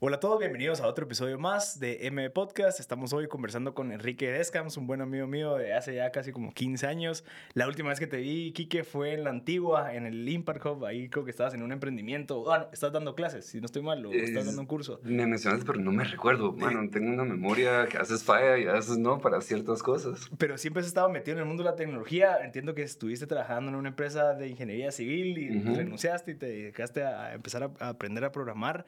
Hola a todos, bienvenidos a otro episodio más de M Podcast. Estamos hoy conversando con Enrique Descams, un buen amigo mío de hace ya casi como 15 años. La última vez que te vi, Quique, fue en la antigua, en el Impact Hub. Ahí creo que estabas en un emprendimiento. Ah, estás dando clases, si no estoy mal, o estás dando un curso. Me mencionaste, pero no me recuerdo. Mano, tengo una memoria que haces falla y haces no para ciertas cosas. Pero siempre has estado metido en el mundo de la tecnología. Entiendo que estuviste trabajando en una empresa de ingeniería civil y renunciaste y te dedicaste a empezar a aprender a programar.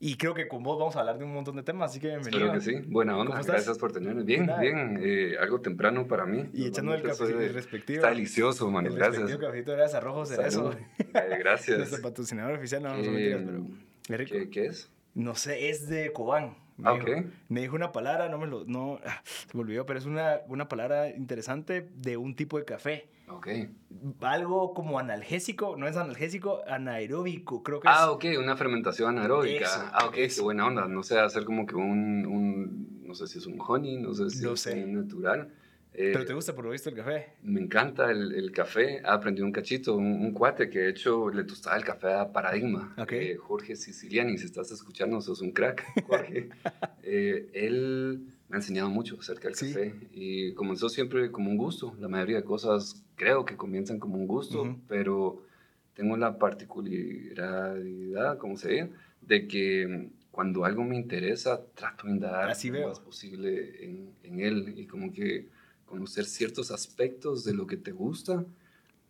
Y creo que con vos vamos a hablar de un montón de temas, así que bienvenido. Espero que sí. Buena onda. Gracias por tenerme. Bien, bien. Eh, algo temprano para mí. Y echando el café respectivo. Está delicioso, mano. El gracias. El cafecito gracias a Rojo Cerezo. Eh, gracias. Nuestro patrocinador oficial, no, no son mentiras, pero... ¿Qué, ¿Qué es? No sé, es de Cobán. Me, ah, dijo, me dijo una palabra, no me lo, no, ah, se me olvidó, pero es una, una palabra interesante de un tipo de café. Ok. Algo como analgésico, no es analgésico, anaeróbico, creo que ah, es. Ah, ok, una fermentación anaeróbica. ah, ok, qué buena onda. No sé, hacer como que un, un, no sé si es un honey, no sé si es sé. un natural. ¿Pero eh, te gusta por lo visto el café? Me encanta el, el café. Aprendí un cachito, un, cuate que de hecho le tostaba el café a Paradigma. Okay. Eh, Jorge Siciliani, si estás escuchando, sos un crack, Jorge. eh, él me ha enseñado mucho acerca del café y comenzó siempre como un gusto. La mayoría de cosas creo que comienzan como un gusto, pero tengo la particularidad, como se dice, de que cuando algo me interesa, trato de indagar lo más posible en, en él y como que conocer ciertos aspectos de lo que te gusta,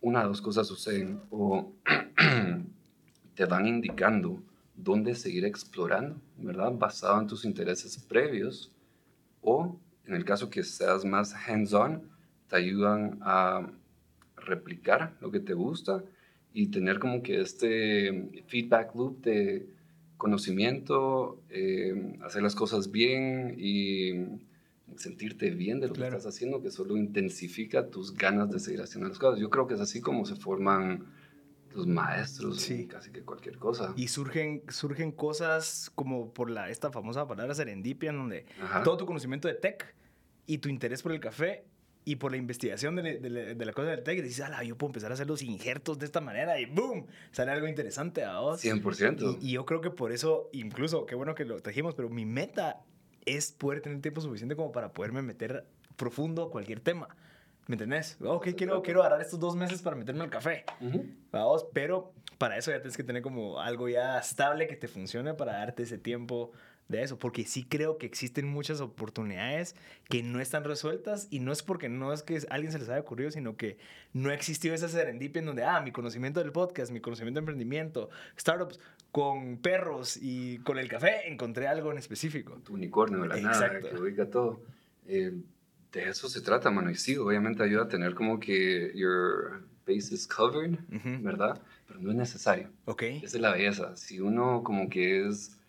una de dos cosas suceden. O te van indicando dónde seguir explorando, ¿verdad? Basado en tus intereses previos. O, en el caso que seas más hands-on, te ayudan a replicar lo que te gusta y tener como que este feedback loop de conocimiento, eh, hacer las cosas bien y sentirte bien de lo que estás haciendo, que solo intensifica tus ganas de seguir haciendo las cosas. Yo creo que es así como se forman los maestros, sí. casi que cualquier cosa. Y surgen, surgen cosas como por la, esta famosa palabra serendipia, en donde todo tu conocimiento de tech y tu interés por el café y por la investigación de, de, la cosa del tech, dices, ala, yo puedo empezar a hacer los injertos de esta manera y ¡boom! Sale algo interesante a vos. 100%. Y, y, yo creo que por eso, incluso, qué bueno que lo trajimos, pero mi meta es poder tener tiempo suficiente como para poderme meter profundo a cualquier tema. ¿Me entendés? Ok, quiero, quiero agarrar estos dos meses para meterme al café. Vamos, pero para eso ya tienes que tener como algo ya estable que te funcione para darte ese tiempo de eso, porque sí creo que existen muchas oportunidades que no están resueltas y no es porque no es que a alguien se les haya ocurrido, sino que no existió esa serendipia en donde, ah, mi conocimiento del podcast, mi conocimiento de emprendimiento, startups, con perros y con el café, encontré algo en específico. Tu unicornio de la nada, que ubica todo. Eh, de eso se trata, mano, y sí, obviamente ayuda a tener como que your base is covered, ¿verdad? Pero no es necesario. Ok. Esa es la belleza. Si uno como que es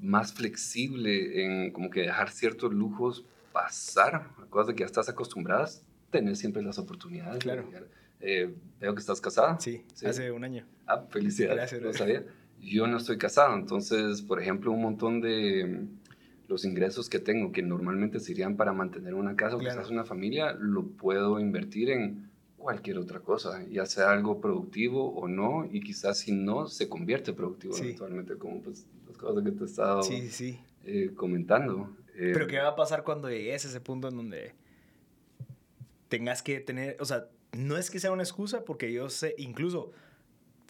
más flexible en como que dejar ciertos lujos pasar, cosas que ya estás acostumbradas, tener siempre las oportunidades. Claro. Eh, veo que estás casada. Sí, hace un año. Ah, felicidades. Gracias. No sabía. Yo no estoy casado, entonces, por ejemplo, un montón de mm, los ingresos que tengo, que normalmente serían para mantener una casa o quizás una familia, lo puedo invertir en cualquier otra cosa, ya sea algo productivo o no, y quizás si no, se convierte productivo sí. eventualmente, como pues cosas que te he estado sí, sí. Eh, comentando. Eh, Pero ¿qué va a pasar cuando llegues a ese punto en donde tengas que tener, o sea, no es que sea una excusa, porque yo sé, incluso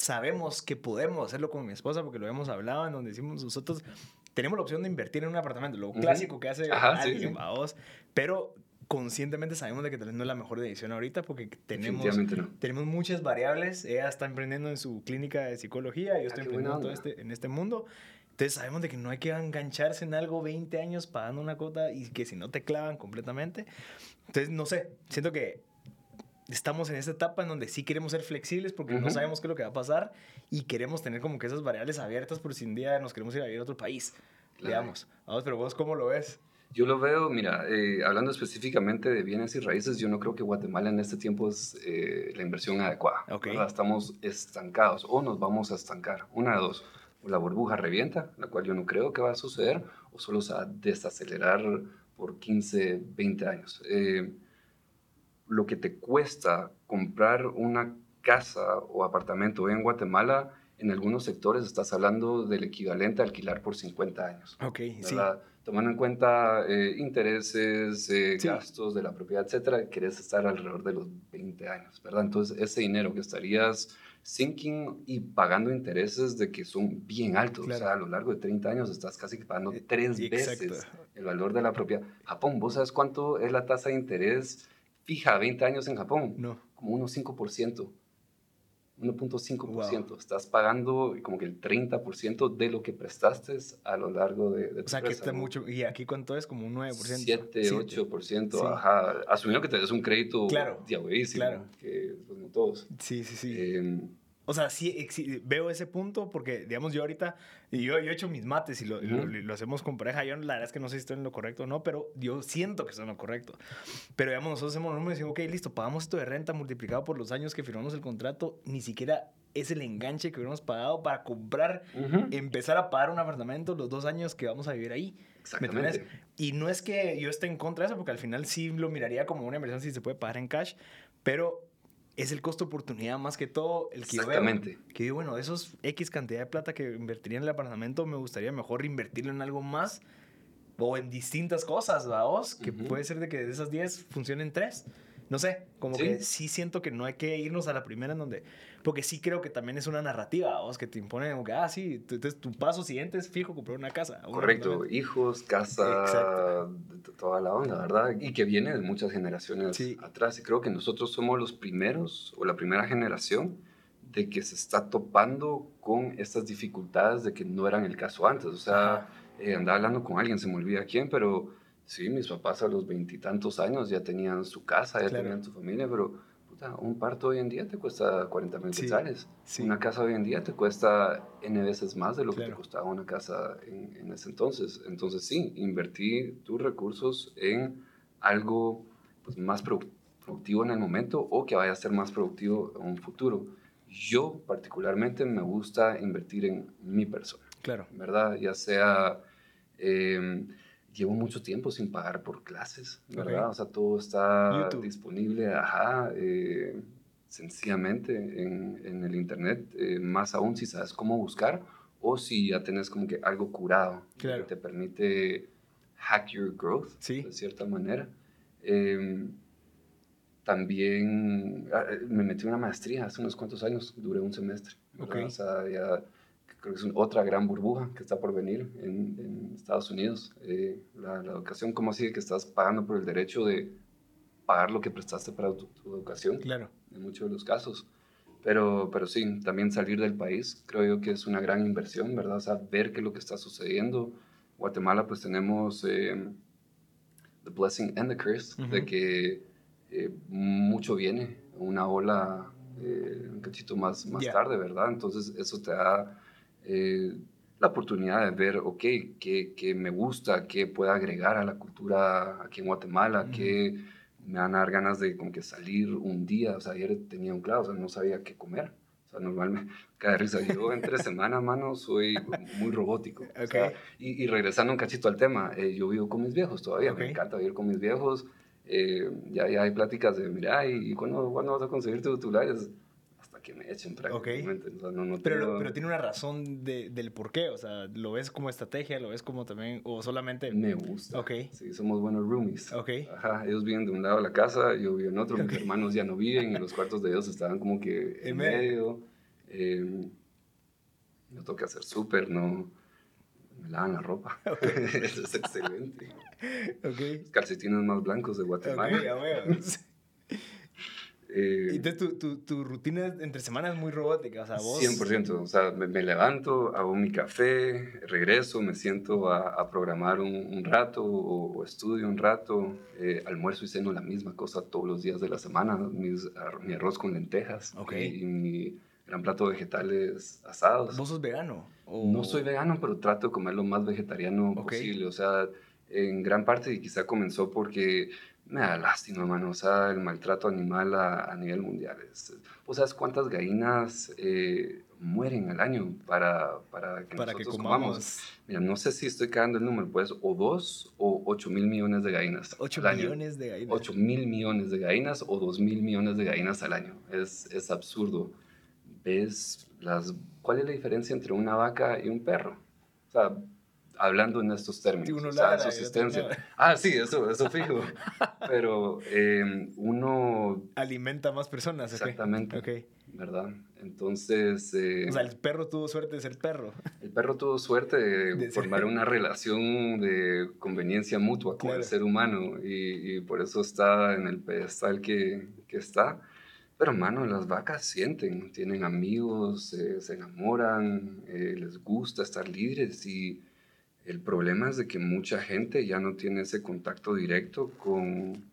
sabemos que podemos hacerlo con mi esposa, porque lo hemos hablado, en donde decimos nosotros, tenemos la opción de invertir en un apartamento, lo clásico que hace alguien, vos, pero conscientemente sabemos de que tal vez no es la mejor decisión ahorita porque tenemos, tenemos muchas variables. Ella está emprendiendo en su clínica de psicología, yo ah, estoy emprendiendo este, en este mundo. Entonces sabemos de que no hay que engancharse en algo 20 años pagando una cuota y que si no te clavan completamente. Entonces, no sé, siento que estamos en esta etapa en donde sí queremos ser flexibles porque no sabemos qué es lo que va a pasar y queremos tener como que esas variables abiertas por si un día nos queremos ir a vivir a otro país, digamos. Vamos, pero vos cómo lo ves? Yo lo veo, mira, eh, hablando específicamente de bienes y raíces, yo no creo que Guatemala en este tiempo es eh, la inversión adecuada. Okay. Estamos estancados o nos vamos a estancar. Una de dos o la burbuja revienta, la cual yo no creo que va a suceder, o solo se va a desacelerar por 15, 20 años. Eh, lo que te cuesta comprar una casa o apartamento en Guatemala, en algunos sectores estás hablando del equivalente a alquilar por 50 años. Ok, sí. Tomando en cuenta eh, intereses, eh, gastos de la propiedad, etcétera, querés estar alrededor de los 20 años, ¿verdad? Entonces, ese dinero que estarías sinking y pagando intereses de que son bien altos. O sea, a lo largo de 30 años estás casi pagando eh, tres veces el valor de la propiedad. Japón, ¿vos sabes cuánto es la tasa de interés fija a 20 años en Japón? No. Como unos 5%. 1.5%. Estás pagando como que el 30% de lo que prestaste a lo largo de, de tu O sea, que está mucho. ¿Y aquí cuánto es? Como un 9%. 7, 8%. Ajá. Asumiendo que te des un crédito claro, Claro. Que, pues, no todos. Sí, sí, sí. Eh, o sea, sí, veo ese punto porque, digamos, yo ahorita, y yo, yo he hecho mis mates y lo, lo, hacemos con pareja. Yo la verdad es que no sé si estoy en lo correcto o no, pero yo siento que estoy en lo correcto. Pero, digamos, nosotros hacemos números y decimos, ok, listo, pagamos esto de renta multiplicado por los años que firmamos el contrato. Ni siquiera es el enganche que hubiéramos pagado para comprar, empezar a pagar un apartamento los dos años que vamos a vivir ahí. Exactamente. y no es que yo esté en contra de eso, porque al final sí lo miraría como una inversión si se puede pagar en cash, pero es el costo oportunidad más que todo el que Exactamente. yo veo. Que digo, bueno, esos X cantidad de plata que invertiría en el apartamento, me gustaría mejor invertirlo en algo más o en distintas cosas, vamos, que puede ser de que de esas 10 funcionen 3 no sé, como que sí siento que no hay que irnos a la primera en donde, porque sí creo que también es una narrativa, vos, que te impone, como que, ah, sí, entonces tu paso siguiente es fijo comprar una casa. Correcto, hijos, casa, toda la onda, ¿verdad? Y que viene de muchas generaciones atrás. Y creo que nosotros somos los primeros, o la primera generación, de que se está topando con estas dificultades de que no eran el caso antes. O sea, eh, andaba hablando con alguien, se me olvida quién, pero Sí, mis papás a los veintitantos años ya tenían su casa, ya tenían su familia, pero puta, un parto hoy en día te cuesta 40 mil sí, Una casa hoy en día te cuesta N veces más de lo que te costaba una casa en, ese entonces. Entonces sí, invertí tus recursos en algo pues, más productivo en el momento o que vaya a ser más productivo en un futuro. Yo particularmente me gusta invertir en mi persona. Claro. ¿Verdad? Ya sea... Eh, llevo mucho tiempo sin pagar por clases, ¿verdad? O sea, todo está disponible, ajá, eh, sencillamente en, en, el Internet, eh, más aún si sabes cómo buscar o si ya tenés como que algo curado que te permite hack your growth, de cierta manera. Em, también ah, me metí en una maestría hace unos cuantos años, duré un semestre. Okay. O sea, ya creo que es otra gran burbuja que está por venir en, en Estados Unidos. Eh, la, educación, ¿cómo así que estás pagando por el derecho de pagar lo que prestaste para tu, educación? Claro. En muchos de los casos. Pero, pero sí, también salir del país creo yo que es una gran inversión, ¿verdad? O sea, ver qué es lo que está sucediendo. Guatemala, pues tenemos eh, the blessing and the curse, de que eh, mucho viene, una ola un cachito más, más tarde, ¿verdad? Entonces eso te da eh, la oportunidad de ver, ok, qué, me gusta, qué puedo agregar a la cultura aquí en Guatemala, qué me van a dar ganas de como que salir un día. O sea, ayer tenía un clavo, o sea, no sabía qué comer. O sea, normalmente, cada risa, yo entre semana, mano, soy muy robótico. y, regresando un cachito al tema, eh, yo vivo con mis viejos todavía, me encanta vivir con mis viejos. Eh, ya, ya hay pláticas de, mira, ¿y, cuándo, cuándo vas a conseguir tu titulares? Que me echen prácticamente. pero, pero tiene una razón de, del por qué, o sea, ¿lo ves como estrategia, lo ves como también, o solamente...? Me gusta. Ok. Sí, somos buenos roomies. Ok. Ajá, ellos viven de un lado de la casa, yo vivo en otro, mis hermanos ya no viven, y los cuartos de ellos estaban como que en, medio. Eh, no tengo que hacer súper, no me lavan la ropa. Eso es excelente. Okay. Los calcetines más blancos de Guatemala. Okay, ya eh, Entonces, tu, tu, tu, rutina entre semanas es muy robótica, o sea, vos... 100%, o sea, me, levanto, hago mi café, regreso, me siento a, a programar un, un, rato o, estudio un rato, eh, almuerzo y ceno la misma cosa todos los días de la semana, mis, mi arroz con lentejas y, mi gran plato de vegetales asados. ¿Vos sos vegano? No soy vegano, pero trato de comer lo más vegetariano posible, o sea, en gran parte y quizá comenzó porque me da lástima, hermano. O sea, el maltrato animal a, nivel mundial. ¿Vos sabes cuántas gallinas eh, mueren al año para, para que para nosotros comamos? Mira, no sé si estoy cagando el número, pues, o dos o ocho mil millones de gallinas. ¿Ocho millones de gallinas? Ocho mil millones de gallinas o dos mil millones de gallinas al año. Es, es absurdo. ves las, cuál es la diferencia entre una vaca y un perro. O sea, hablando en estos términos, o sea, subsistencia. Ah, sí, eso, eso fijo. Pero em, uno... Alimenta más personas. Exactamente. Okay. ¿Verdad? Entonces... Eh, o sea, el perro tuvo suerte de ser perro. El perro tuvo suerte de, formar una relación de conveniencia mutua con el ser humano y, y, por eso está en el pedestal que, que está. Pero, mano, las vacas sienten, tienen amigos, se enamoran, eh, les gusta estar libres y el problema es de que mucha gente ya no tiene ese contacto directo con,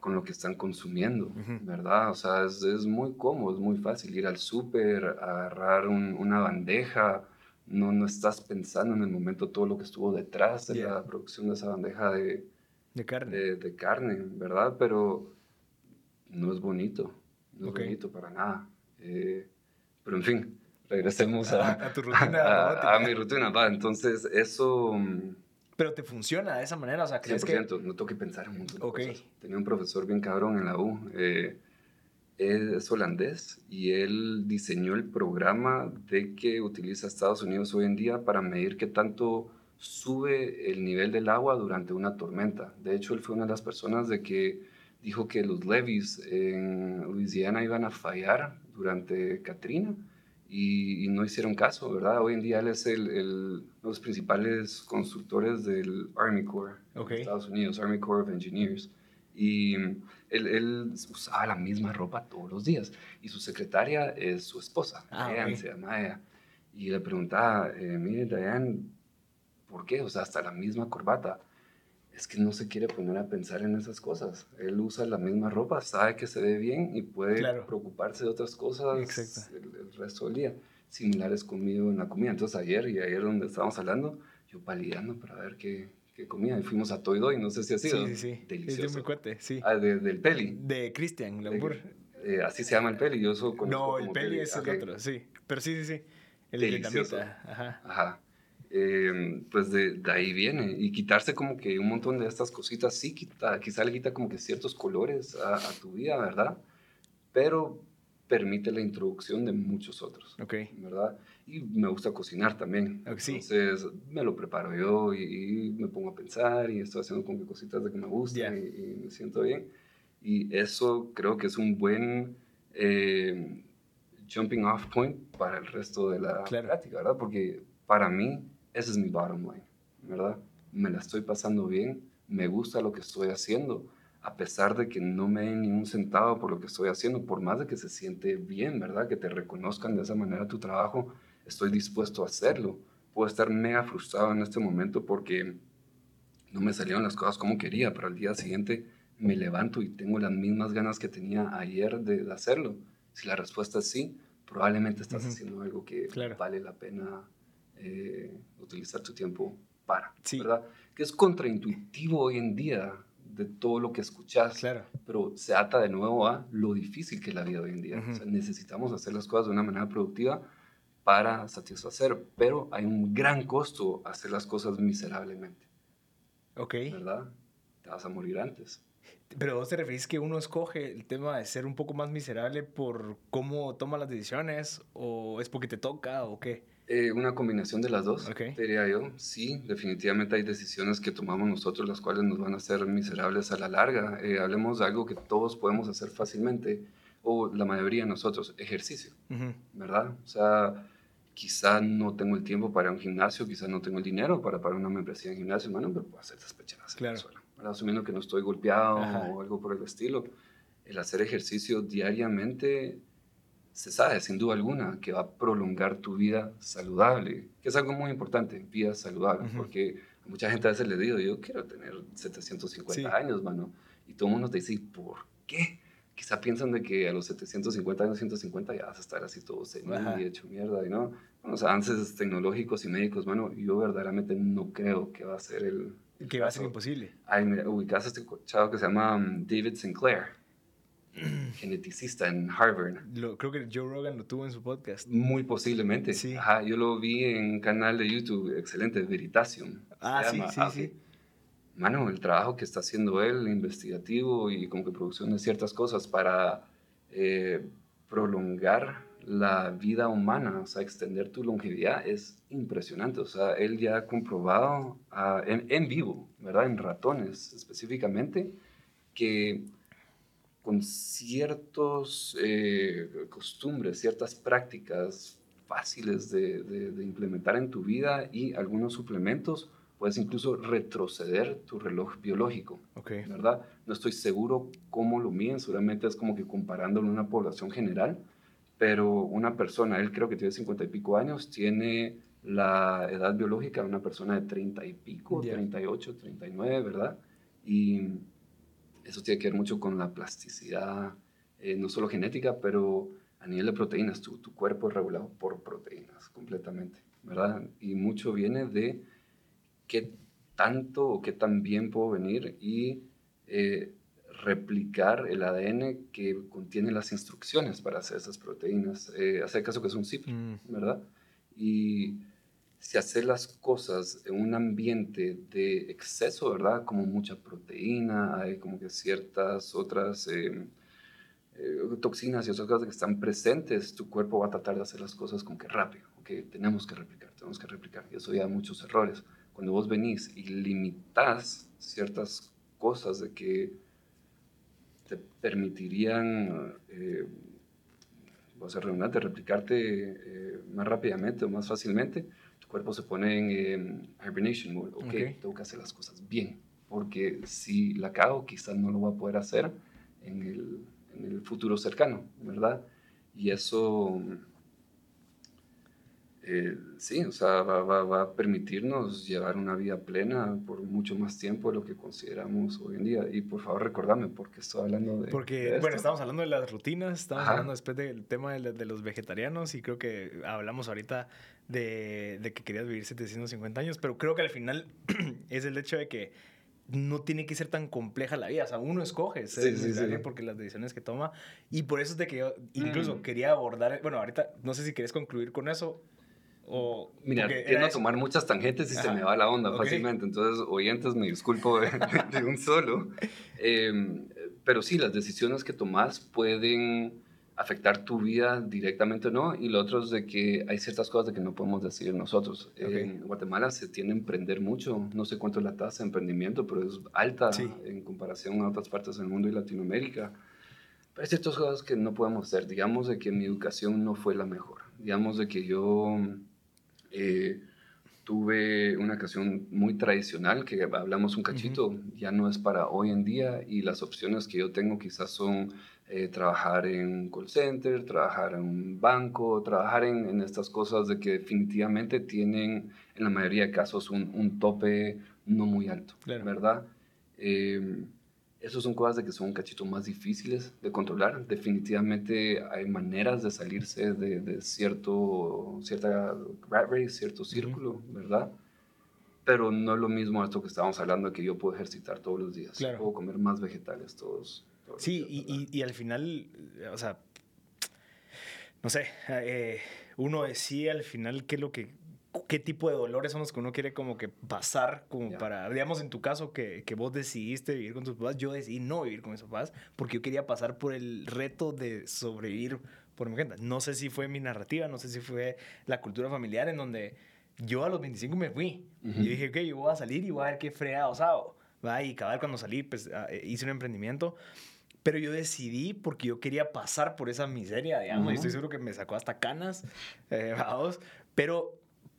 con lo que están consumiendo, ¿verdad? O sea, es, es, muy cómodo, es muy fácil ir al súper, agarrar una bandeja, no, no estás pensando en el momento todo lo que estuvo detrás de la producción de esa bandeja de, de carne. De, carne, ¿verdad? Pero no es bonito, no es bonito para nada. Eh, pero en fin, regresemos a, a, tu rutina. A, mi rutina, va. Entonces, eso... Mm, Pero te funciona de esa manera, o sea, ¿crees 100%, no tengo que pensar en un montón cosas. Tenía un profesor bien cabrón en la U, eh, es holandés, y él diseñó el programa de que utiliza Estados Unidos hoy en día para medir qué tanto sube el nivel del agua durante una tormenta. De hecho, él fue una de las personas de que dijo que los levees en Louisiana iban a fallar durante Katrina y, no hicieron caso, ¿verdad? Hoy en día él es el, el uno de los principales constructores del Army Corps de Estados Unidos, Army Corps of Engineers. Y él, él, usaba la misma ropa todos los días. Y su secretaria es su esposa, ah, Diane, se llama ella. Y le preguntaba, eh, mire, Diane, ¿por qué? O sea, hasta la misma corbata es que no se quiere poner a pensar en esas cosas. Él usa la misma ropa, sabe que se ve bien y puede preocuparse de otras cosas el, resto del día. Similares conmigo en la comida. Entonces ayer y ayer donde estábamos hablando, yo palidando para ver qué, qué comía. Y fuimos a Toy Doy, no sé si ha sido. Sí, sí, sí. Delicioso. Es de muy cuate, sí. Ah, del Peli. De Christian Lambur. Eh, así se llama el Peli, yo eso No, el Peli es el otro, sí. Pero sí, sí, sí. El Delicioso. Ajá. Ajá. Eh, pues de, ahí viene. Y quitarse como que un montón de estas cositas, sí, quita, quizá le quita como que ciertos colores a, tu vida, ¿verdad? Pero permite la introducción de muchos otros, Ok. ¿verdad? Y me gusta cocinar también. Entonces me lo preparo yo y, me pongo a pensar y estoy haciendo como que cositas de que me gustan y, me siento bien. Y eso creo que es un buen eh, jumping off point para el resto de la práctica, ¿verdad? Porque para mí ese es mi bottom line, ¿verdad? Me la estoy pasando bien, me gusta lo que estoy haciendo, a pesar de que no me den ni un centavo por lo que estoy haciendo, por más de que se siente bien, ¿verdad? Que te reconozcan de esa manera tu trabajo, estoy dispuesto a hacerlo. Puedo estar mega frustrado en este momento porque no me salieron las cosas como quería, pero al día siguiente me levanto y tengo las mismas ganas que tenía ayer de, hacerlo. Si la respuesta es sí, probablemente estás haciendo algo que vale la pena eh, utilizar tu tiempo para, ¿verdad? Que es contraintuitivo hoy en día de todo lo que escuchas, claro. pero se ata de nuevo a lo difícil que es la vida hoy en día. necesitamos hacer las cosas de una manera productiva para satisfacer, pero hay un gran costo hacer las cosas miserablemente. Ok. ¿Verdad? Te vas a morir antes. Pero vos te referís que uno escoge el tema de ser un poco más miserable por cómo toma las decisiones o es porque te toca o qué? Eh, una combinación de las dos, diría yo. Sí, definitivamente hay decisiones que tomamos nosotros las cuales nos van a hacer miserables a la larga. Eh, hablemos de algo que todos podemos hacer fácilmente, o la mayoría de nosotros, ejercicio, ¿verdad? O sea, quizá no tengo el tiempo para un gimnasio, quizá no tengo el dinero para pagar una membresía en gimnasio, hermano, pero puedo hacer despechadas claro. Asumiendo que no estoy golpeado o algo por el estilo. El hacer ejercicio diariamente se sabe sin duda alguna que va a prolongar tu vida saludable, que es algo muy importante, vida saludable, porque a mucha gente a veces le digo, yo quiero tener 750 años, mano, y todo el mundo te dice, ¿por qué? Quizá piensan de que a los 750 años, 150 ya vas a estar así todo senil y hecho mierda, y no, con los avances tecnológicos y médicos, mano, yo verdaderamente no creo que va a ser el... Que va a ser imposible. Ay, mira, ubicas a este chavo que se llama um, David Sinclair geneticista en Harvard. creo que Joe Rogan lo tuvo en su podcast. Muy posiblemente. Sí. Ajá, yo lo vi en un canal de YouTube excelente, Veritasium. Ah, sí, sí, ah, sí. Mano, el trabajo que está haciendo él, investigativo y como que producción de ciertas cosas para eh, prolongar la vida humana, o sea, extender tu longevidad es impresionante. O sea, él ya ha comprobado ah, en, vivo, ¿verdad? En ratones específicamente, que con ciertas eh, costumbres, ciertas prácticas fáciles de, de, implementar en tu vida y algunos suplementos, puedes incluso retroceder tu reloj biológico, okay. ¿verdad? No estoy seguro cómo lo miden, seguramente es como que comparándolo a una población general, pero una persona, él creo que tiene 50 y pico años, tiene la edad biológica de una persona de 30 y pico, 38, 39, ¿verdad? Y eso tiene que ver mucho con la plasticidad, eh, no solo genética, pero a nivel de proteínas. Tu, tu cuerpo es regulado por proteínas completamente, ¿verdad? Y mucho viene de qué tanto o qué tan bien puedo venir y eh, replicar el ADN que contiene las instrucciones para hacer esas proteínas. Eh, hacer caso que es un zip, mm. ¿verdad? Y si hacer las cosas en un ambiente de exceso, ¿verdad? Como mucha proteína, hay como que ciertas otras eh, eh, toxinas y otras cosas que están presentes, tu cuerpo va a tratar de hacer las cosas como que rápido, que tenemos que replicar, tenemos que replicar. Y eso ya muchos errores. Cuando vos venís y limitas ciertas cosas de que te permitirían, eh, vas a redundante, replicarte eh, más rápidamente o más fácilmente, cuerpo se pone en hibernation mode. Ok, tengo que hacer las cosas bien, porque si la cago, quizás no lo voy a poder hacer en el, en el futuro cercano, ¿verdad? Y eso eh, sí, o sea, va, a permitirnos llevar una vida plena por mucho más tiempo de lo que consideramos hoy en día. Y por favor, recordame, porque estoy hablando de. Porque, bueno, estamos hablando de las rutinas, estamos hablando después del tema de, los vegetarianos, y creo que hablamos ahorita de, de que querías vivir 750 años, pero creo que al final es el hecho de que no tiene que ser tan compleja la vida. O sea, uno escoge ser sí, sí, porque las decisiones que toma. Y por eso es de que yo incluso mm. quería abordar. Bueno, ahorita no sé si quieres concluir con eso o, Mira, tiendo a tomar muchas tangentes y se me va la onda fácilmente. Entonces, oyentes, me disculpo de, un solo. Em, pero sí, las decisiones que tomas pueden afectar tu vida directamente o no. Y lo otro es de que hay ciertas cosas de que no podemos decidir nosotros. En Guatemala se tiene a emprender mucho. No sé cuánto es la tasa de emprendimiento, pero es alta en comparación a otras partes del mundo y Latinoamérica. Pero hay ciertas cosas que no podemos hacer. Digamos de que mi educación no fue la mejor. Digamos de que yo eh, tuve una ocasión muy tradicional que hablamos un cachito, ya no es para hoy en día y las opciones que yo tengo quizás son eh, trabajar en call center, trabajar en un banco, trabajar en, en, estas cosas de que definitivamente tienen en la mayoría de casos un, un tope no muy alto, ¿verdad? Eh, esas son cosas de que son un cachito más difíciles de controlar. Definitivamente hay maneras de salirse de, de cierto, cierta rat race, cierto círculo, ¿verdad? Pero no es lo mismo esto que estábamos hablando, que yo puedo ejercitar todos los días. Claro. Puedo comer más vegetales todos. sí, y, y, al final, o sea, no sé, eh, uno decía al final qué es lo que qué tipo de dolores son los que uno quiere como que pasar como para, digamos en tu caso que, que, vos decidiste vivir con tus papás, yo decidí no vivir con mis papás porque yo quería pasar por el reto de sobrevivir por mi gente. No sé si fue mi narrativa, no sé si fue la cultura familiar en donde yo a los 25 me fui y dije, ok, yo voy a salir y voy a ver qué fregado hago. ¿va? Y cada vez cuando salí, pues ah, eh, hice un emprendimiento. Pero yo decidí porque yo quería pasar por esa miseria, digamos. Y estoy seguro que me sacó hasta canas, eh, vamos. Pero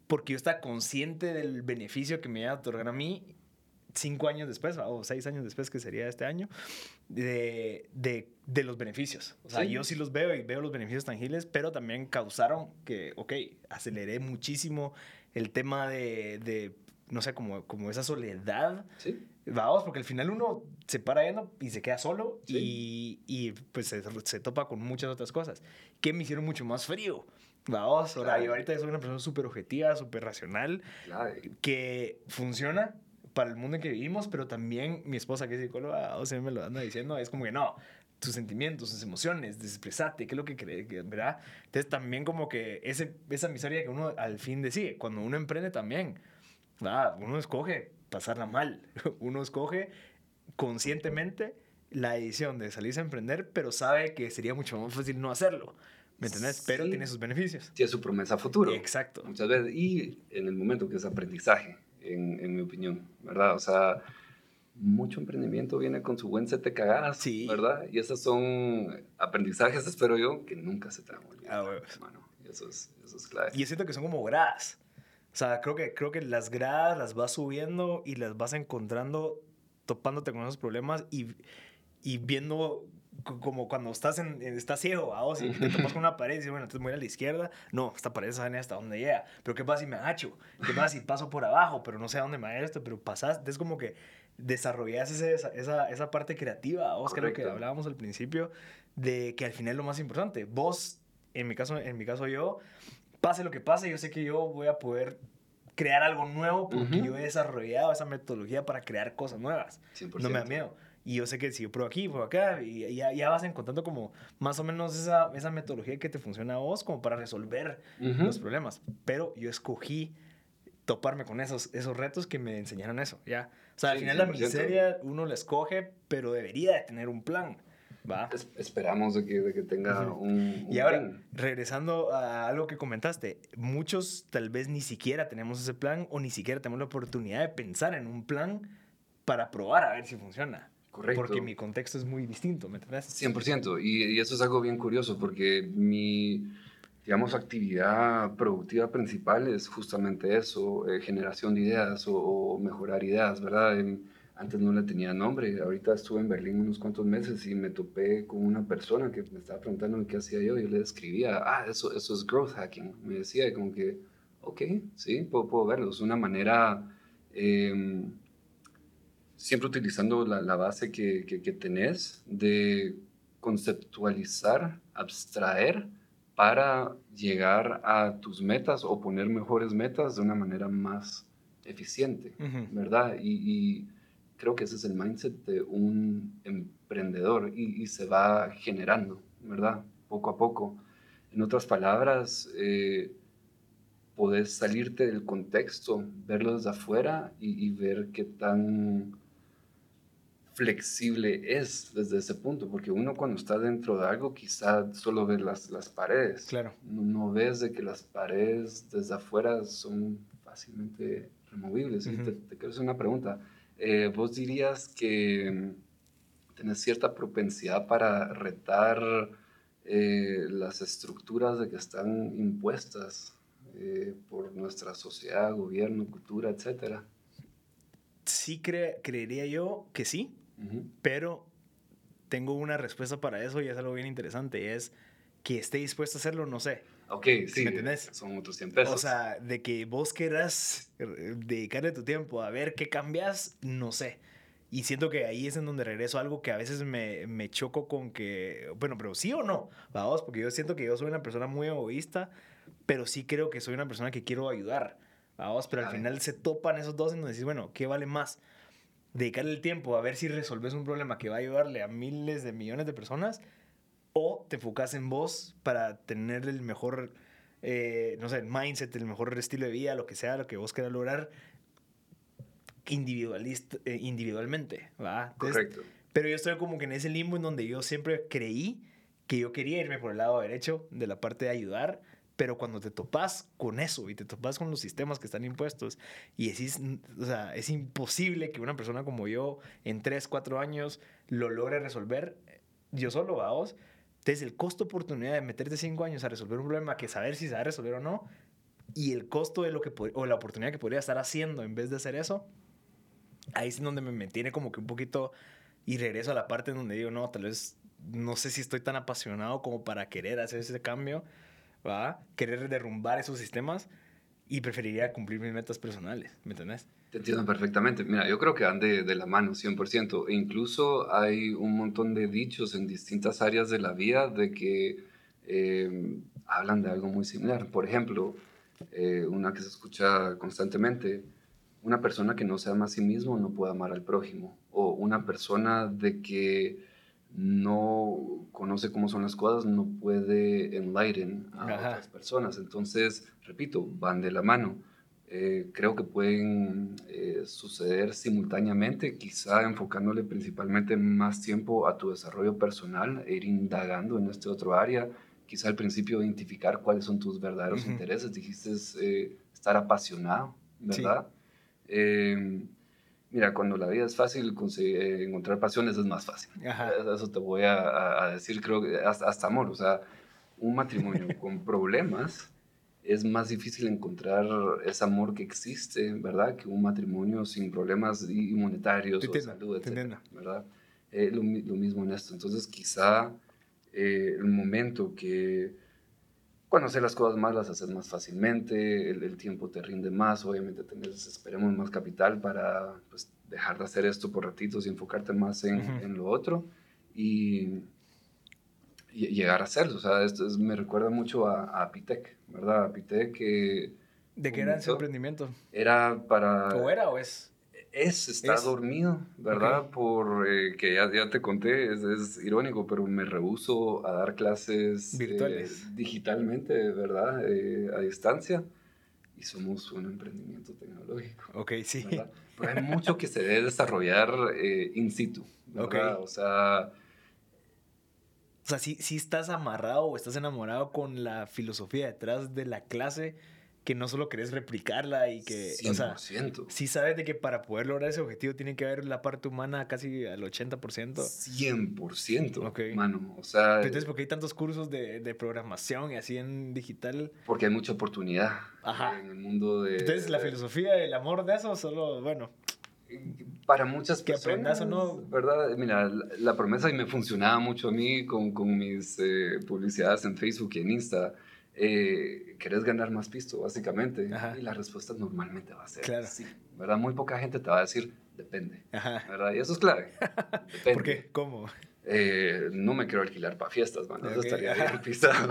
porque yo estaba consciente del beneficio que me iba a otorgar a mí cinco años después, o seis años después, que sería este año, de, de, de los beneficios. O sea, yo sí los veo y veo los beneficios tangibles, pero también causaron que, ok, aceleré muchísimo el tema de, de no sé, como, como esa soledad. Sí. Vamos, porque al final uno se para yendo y se queda solo y, y, pues se, se, topa con muchas otras cosas que me hicieron mucho más frío. Vamos, ahora yo ahorita soy una persona súper objetiva, súper racional, que funciona para el mundo en que vivimos, pero también mi esposa, que es psicóloga, o sea, me lo anda diciendo, es como que no, tus sentimientos, tus emociones, desexpresate, qué es lo que crees, ¿verdad? Entonces también como que ese, esa miseria que uno al fin decide, cuando uno emprende también, ¿verdad? uno escoge pasarla mal, uno escoge conscientemente la decisión de salirse a emprender, pero sabe que sería mucho más fácil no hacerlo. ¿Me entendés? Pero tiene sus beneficios. Tiene su promesa futuro. Exacto. Muchas veces. Y en el momento que es aprendizaje, en, en mi opinión, ¿verdad? O sea, mucho emprendimiento viene con su buen set de cagadas, sí. ¿verdad? Y esos son aprendizajes, espero yo, que nunca se te van a olvidar. Ah, bueno. eso es, eso es clave. Y yo siento que son como gradas. O sea, creo que, creo que las gradas las vas subiendo y las vas encontrando, topándote con esos problemas y, y viendo como cuando estás, en, estás ciego, ¿a? o si te topas con una pared y dices, bueno, entonces voy a la izquierda. No, esta pared sabe hasta dónde llega. Pero ¿qué pasa si me agacho? ¿Qué pasa si paso por abajo? Pero no sé a dónde me va esto. Pero pasas, es como que desarrollas esa, esa, esa parte creativa, vos lo que hablábamos al principio, de que al final es lo más importante. Vos, en mi caso, en mi caso yo, pase lo que pase, yo sé que yo voy a poder crear algo nuevo porque yo he desarrollado esa metodología para crear cosas nuevas. No me da miedo. Y yo sé que si yo pruebo aquí, pruebo acá, y ya, ya vas encontrando como más o menos esa, esa metodología que te funciona a vos como para resolver los problemas. Pero yo escogí toparme con esos, esos retos que me enseñaron eso, ¿ya? O sea, al final la miseria uno la escoge, pero debería de tener un plan. ¿va? esperamos de que, de que tenga un, Y ahora, regresando a algo que comentaste, muchos tal vez ni siquiera tenemos ese plan o ni siquiera tenemos la oportunidad de pensar en un plan para probar a ver si funciona. Correcto. Porque mi contexto es muy distinto, ¿me entiendes? 100%. Y, y eso es algo bien curioso porque mi, digamos, actividad productiva principal es justamente eso, eh, generación de ideas o, mejorar ideas, ¿verdad? antes no le tenía nombre, ahorita estuve en Berlín unos cuantos meses y me topé con una persona que me estaba preguntando qué hacía yo y yo le escribía, ah, eso, eso es growth hacking. Me decía como que, ok, sí, puedo, puedo verlo. Es una manera... Eh, siempre utilizando la, la base que, que, tenés de conceptualizar, abstraer para llegar a tus metas o poner mejores metas de una manera más eficiente, ¿verdad? Y, creo que ese es el mindset de un emprendedor y, se va generando, ¿verdad? Poco a poco. En otras palabras, eh, podés salirte del contexto, verlo desde afuera y, y ver qué tan flexible es desde ese punto, porque uno cuando está dentro de algo quizá solo ve las, las paredes. Claro. No, ves de que las paredes desde afuera son fácilmente removibles. te, quiero hacer una pregunta. Eh, ¿Vos dirías que tenés cierta propensidad para retar eh, las estructuras de que están impuestas eh, por nuestra sociedad, gobierno, cultura, etcétera? Sí, creería yo que sí. Pero tengo una respuesta para eso y es algo bien interesante. Es que esté dispuesto a hacerlo, no sé. Ok, sí. ¿Me entendés? Son otros 100 pesos. O sea, de que vos quieras dedicarle tu tiempo a ver qué cambias, no sé. Y siento que ahí es en donde regreso a algo que a veces me, me choco con que, bueno, pero sí o no, vamos, porque yo siento que yo soy una persona muy egoísta, pero sí creo que soy una persona que quiero ayudar, vamos, pero al final se topan esos dos y nos decís, bueno, ¿qué vale más? Dedicarle el tiempo a ver si resolves un problema que va a ayudarle a miles de millones de personas o te enfocas en vos para tener el mejor, eh, no sé, mindset, el mejor estilo de vida, lo que sea, lo que vos quieras lograr individualista, eh, individualmente, ¿va? Correcto. Pero yo estoy como que en ese limbo en donde yo siempre creí que yo quería irme por el lado derecho de la parte de ayudar, pero cuando te topas con eso y te topas con los sistemas que están impuestos y decís, o sea, es imposible que una persona como yo en 3, 4 años lo logre resolver yo solo, vos. Entonces, el costo oportunidad de meterte 5 años a resolver un problema que saber si a resolver o no y el costo de lo que o la oportunidad que podría estar haciendo en vez de hacer eso, ahí es donde me mantiene como que un poquito y regreso a la parte en donde digo, no, tal vez no sé si estoy tan apasionado como para querer hacer ese cambio ¿va? Querer derrumbar esos sistemas y preferiría cumplir mis metas personales, ¿me entendés? Te entiendo perfectamente. Mira, yo creo que van de, de la mano 100%. E incluso hay un montón de dichos en distintas áreas de la vida de que eh, hablan de algo muy similar. Por ejemplo, eh, una que se escucha constantemente, una persona que no se ama a sí mismo no puede amar al prójimo. O una persona de que no conoce cómo son las cosas, no puede enlighten a otras personas. Entonces, repito, van de la mano. Eh, creo que pueden eh, suceder simultáneamente, quizá enfocándole principalmente más tiempo a tu desarrollo personal e ir indagando en este otro área quizá al principio identificar cuáles son tus verdaderos intereses. Dijiste eh, estar apasionado, ¿verdad? Em, mira, cuando la vida es fácil, conseguir, encontrar pasiones es más fácil. Eso te voy a, a, decir, creo que hasta, hasta amor. O sea, un matrimonio con problemas es más difícil encontrar ese amor que existe, ¿verdad? Que un matrimonio sin problemas monetarios o salud, etc. ¿verdad? Eh, lo, mismo en esto. Entonces, quizá eh, el momento que cuando haces las cosas más las haces más fácilmente, el, tiempo te rinde más, obviamente tenés, esperemos, más capital para pues, dejar de hacer esto por ratitos y enfocarte más en, en lo otro. Y llegar a hacerlo. O sea, esto me recuerda mucho a, a Pitec, ¿verdad? A Pitec que... ¿De qué era ese emprendimiento? Era para... ¿O era o es? Es, está dormido, ¿verdad? Por eh, que ya, ya, te conté, es, es, irónico, pero me rehuso a dar clases eh, virtuales, digitalmente, ¿verdad? Eh, a distancia. Y somos un emprendimiento tecnológico. Ok, sí. Pero hay mucho que se debe desarrollar in situ, ¿verdad? O sea, o sea, si, estás amarrado o estás enamorado con la filosofía detrás de la clase, que no solo querés replicarla y que, 100%. o sea, sí sabes de que para poder lograr ese objetivo tiene que haber la parte humana casi al 80%. 100%, ok. mano, o sea... Entonces, ¿por qué hay tantos cursos de, de, programación y así en digital? Porque hay mucha oportunidad Ajá. en el mundo de... Entonces, la filosofía, el amor de eso, solo, bueno para muchas que personas. o no. ¿Verdad? Mira, la, promesa y me funcionaba mucho a mí con, con mis eh, publicidades en Facebook y en Insta. Eh, ¿Querés ganar más pisto, básicamente? Y la respuesta normalmente va a ser claro. sí. ¿Verdad? Muy poca gente te va a decir, depende. ¿Verdad? Y eso es clave. Depende. ¿Por qué? ¿Cómo? Eh, no me quiero alquilar para fiestas, man. Eso estaría bien pisado.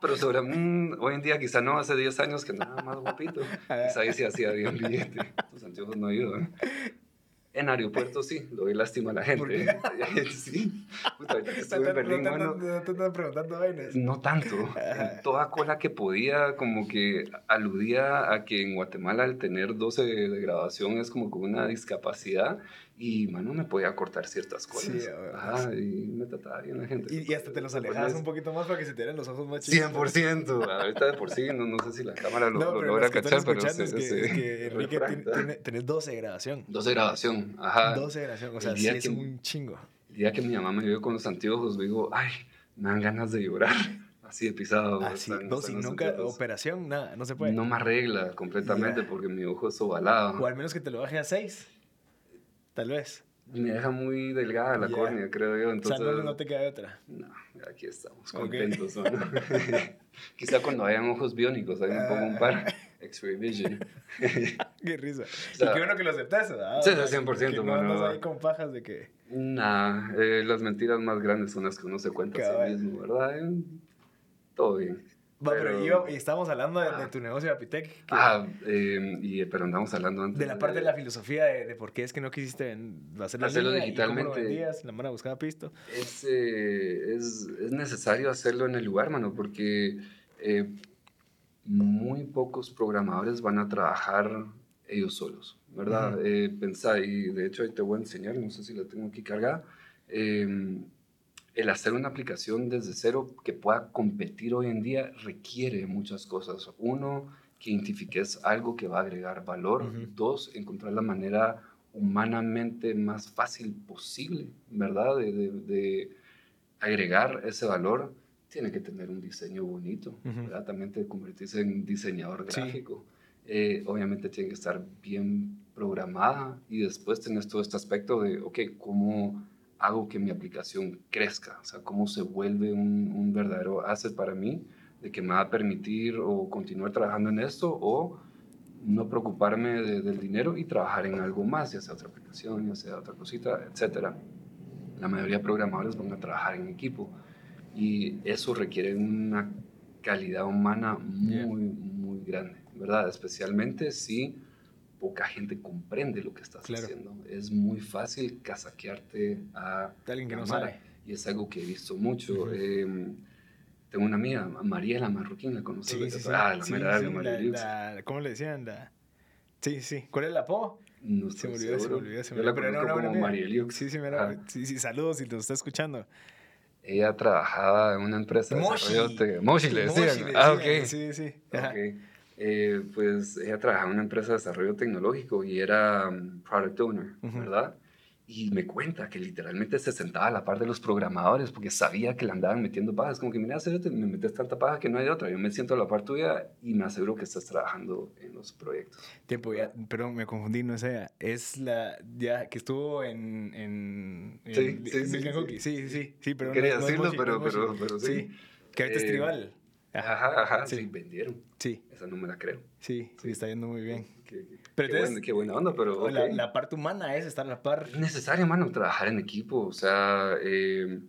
Pero sobre, mm, hoy en día quizá no, hace 10 años que nada más guapito. Quizá ahí sí hacía bien billete. Tus anteojos no ayudan. En aeropuertos sí, lo doy lástima a la gente. sí. Puta, ahorita que estuve en Berlín, no, no, no, te están preguntando vainas. No tanto. En toda cola que podía, como que aludía a que en Guatemala al tener 12 de graduación es como con una discapacidad y, mano, me podía cortar ciertas cosas. Sí, Ajá, y me trataba bien la gente. Y, hasta te los alejabas un poquito más para que se te den los ojos más chiquitos. 100%. Ahorita de por sí, no, no sé si la cámara lo, lo logra cachar, pero es que, que Enrique tiene, tenés 12 de grabación. 12 de grabación, ajá. 12 de grabación, o sea, sí es un chingo. El día que mi mamá me vio con los anteojos, digo, ay, me dan ganas de llorar. Así de pisado. Así, ah, no, sin nunca operación, nada, no se puede. No me arregla completamente porque mi ojo es ovalado. O al menos que te lo baje a 6. Tal vez. Me deja muy delgada la córnea, creo yo. Entonces, o sea, no, te queda otra. No, aquí estamos, contentos. Quizá cuando hayan ojos biónicos, ahí me pongo un par. X-ray vision. Qué risa. y qué bueno que lo aceptas, ¿verdad? Sí, 100%, que mano. No ahí con pajas de que... Nah, eh, las mentiras más grandes son las que uno se cuenta a sí mismo, ¿verdad? Todo bien pero, y estábamos hablando de, tu negocio de Apitec. Ah, em, y, pero andamos hablando antes. De la parte de, la filosofía de, por qué es que no quisiste hacerlo, hacerlo digitalmente. cómo lo vendías, la mano buscaba pisto. Es, eh, es, es, necesario hacerlo en el lugar, mano, porque eh, muy pocos programadores van a trabajar ellos solos, ¿verdad? Uh pensá, y de hecho ahí te voy a enseñar, no sé si la tengo aquí cargada. El hacer una aplicación desde cero que pueda competir hoy en día requiere muchas cosas. Uno, que identifiques algo que va a agregar valor. Dos, encontrar la manera humanamente más fácil posible, ¿verdad? De, agregar ese valor. Tiene que tener un diseño bonito, ¿verdad? También te convertirse en diseñador gráfico. Eh, obviamente tiene que estar bien programada y después tienes todo este aspecto de, ok, ¿cómo hago que mi aplicación crezca, o sea, cómo se vuelve un, un, verdadero asset para mí, de que me va a permitir o continuar trabajando en esto o no preocuparme del dinero y trabajar en algo más, ya sea otra aplicación, ya sea otra cosita, etc. La mayoría de programadores van a trabajar en equipo y eso requiere una calidad humana muy, muy grande, ¿verdad? Especialmente si poca gente comprende lo que estás haciendo. Es muy fácil casaquearte a alguien que no sabe. Y es algo que he visto mucho. Em, tengo una amiga, Mariela Marroquín, ¿la conoces? Sí, sí, Ah, la sí, sí, ¿Cómo le decían? La... Sí, sí. ¿Cuál es la po? No se me olvidó, se me olvidó. Se me olvidó. Yo la conozco como Marieliux. Sí, sí, mira, sí, sí, saludos si te está escuchando. ella trabajaba en una empresa de Moshi. desarrollo... Moshi le Moshi decían. le Ah, decían, ok. Sí, sí. Ajá. Eh, pues ella trabajaba en una empresa de desarrollo tecnológico y era um, product owner, Ujú. ¿verdad? Y me cuenta que literalmente se sentaba a la par de los programadores porque sabía que le andaban metiendo pajas. Como que, mira, me metes tanta paja que no hay otra. Yo me siento a la par tuya y me aseguro que estás trabajando en los proyectos. Tiempo, ya, perdón, me confundí, no es ella. Es la, ya, que estuvo en... en, en Sí, sí, sí, sí. Sí, sí, sí, sí, pero Quería no es decirlo, no pero- es Moshi. pero- pero sí. que ahorita es Eh, tribal. Ajá. Ajá, ajá, Sí. vendieron. Sí, Esa no me la creo. sí, sí, está yendo muy bien. Qué, qué- Pero qué entonces- buena, qué buena onda, pero... ok. La, la parte humana es estar a la par. Es necesario, mano, trabajar en equipo. O sea, eh,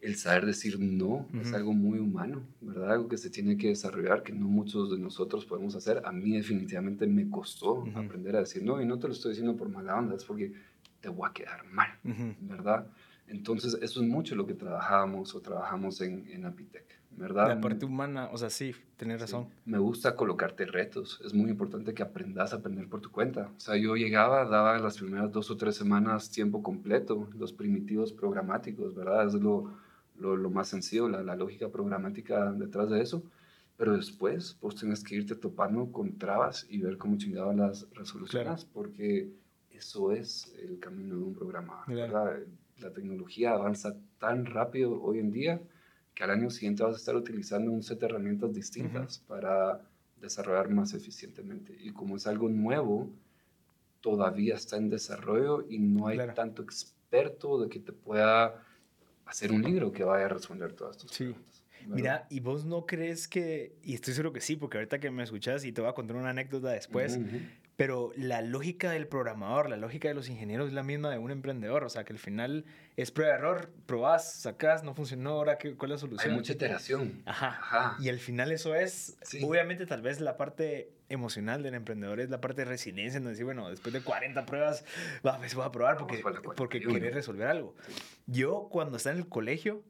el saber decir no es Ujú. algo muy humano, ¿verdad? Algo que se tiene que desarrollar, que no muchos de nosotros podemos hacer. A mí definitivamente me costó Ujú. aprender a decir no, y no te lo estoy diciendo por mala onda, es porque te voy a quedar mal, Ujú. ¿verdad? Entonces, eso es mucho lo que trabajábamos o trabajamos en, en Apitec, ¿verdad? La parte humana, o sea, sí, Sí. razón. Me gusta colocarte retos. Es muy importante que aprendas a aprender por tu cuenta. O sea, yo llegaba, daba las primeras dos o tres semanas tiempo completo, los primitivos programáticos, ¿verdad? Es lo, lo, lo más sencillo, la, la lógica programática detrás de eso. Pero después, pues tienes que irte topando con trabas y ver cómo chingadas las resolucionas, porque eso es el camino de un programa, Claro. ¿verdad? La tecnología avanza tan rápido hoy en día que al año siguiente vas a estar utilizando un set de herramientas distintas para desarrollar más eficientemente. Y como es algo nuevo, todavía está en desarrollo y no hay Claro. tanto experto de que te pueda hacer un libro que vaya a responder todas tus Sí. preguntas. ¿verdad? Mira, ¿y vos no crees que, y estoy seguro que sí, porque ahorita que me escuchas y te voy a contar una anécdota después, pero la lógica del programador, la lógica de los ingenieros es la misma de un emprendedor, o sea, que al final es prueba-error, probás, sacás, no funcionó, ahora ¿qué, cuál es la Hay solución? mucha iteración. Ajá. Ajá. Y al final eso es, Sí. obviamente tal vez la parte emocional del emprendedor es la parte de resiliencia, en decir, bueno, después de 40 pruebas, va, pues voy a probar porque, porque 41. querés resolver algo. Yo cuando estaba en el colegio,